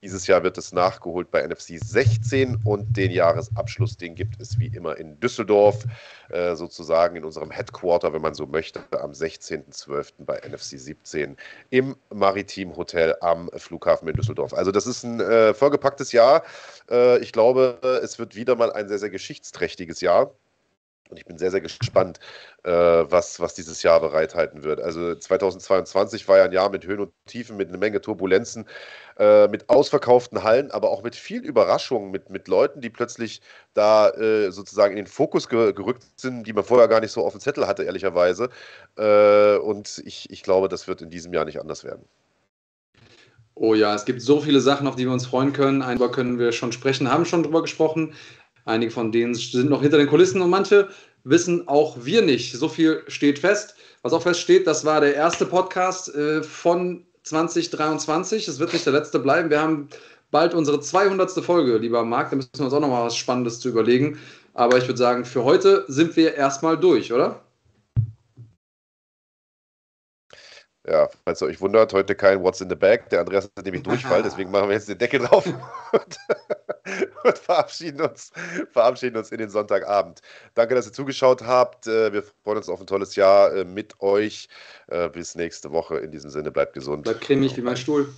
Dieses Jahr wird es nachgeholt bei NFC 16 und den Jahresabschluss, den gibt es wie immer in Düsseldorf, äh, sozusagen in unserem Headquarter, wenn man so möchte, am 16.12. bei NFC 17 im Maritim Hotel am Flughafen in Düsseldorf. Also das ist ein äh, vollgepacktes Jahr. Äh, ich glaube, es wird wieder mal ein sehr, sehr geschichtsträchtiges Jahr. Und ich bin sehr, sehr gespannt, äh, was, was dieses Jahr bereithalten wird. Also 2022 war ja ein Jahr mit Höhen und Tiefen, mit einer Menge Turbulenzen, äh, mit ausverkauften Hallen, aber auch mit viel Überraschungen, mit, mit Leuten, die plötzlich da äh, sozusagen in den Fokus ge gerückt sind, die man vorher gar nicht so auf dem Zettel hatte, ehrlicherweise. Äh, und ich, ich glaube, das wird in diesem Jahr nicht anders werden. Oh ja, es gibt so viele Sachen, auf die wir uns freuen können. Einmal können wir schon sprechen, haben schon drüber gesprochen. Einige von denen sind noch hinter den Kulissen und manche wissen auch wir nicht. So viel steht fest. Was auch feststeht, das war der erste Podcast äh, von 2023. Es wird nicht der letzte bleiben. Wir haben bald unsere 200. Folge, lieber Marc. Da müssen wir uns auch noch mal was Spannendes zu überlegen. Aber ich würde sagen, für heute sind wir erstmal durch, oder? Ja, falls ihr euch wundert, heute kein What's in the Bag. Der Andreas hat nämlich Durchfall, deswegen machen wir jetzt den Deckel drauf und, und, verabschieden, uns, verabschieden uns in den Sonntagabend. Danke, dass ihr zugeschaut habt. Äh, wir freuen uns auf ein tolles Jahr äh, mit euch. Äh, bis nächste Woche. In diesem Sinne, bleibt gesund. Bleibt cremig wie mein Stuhl.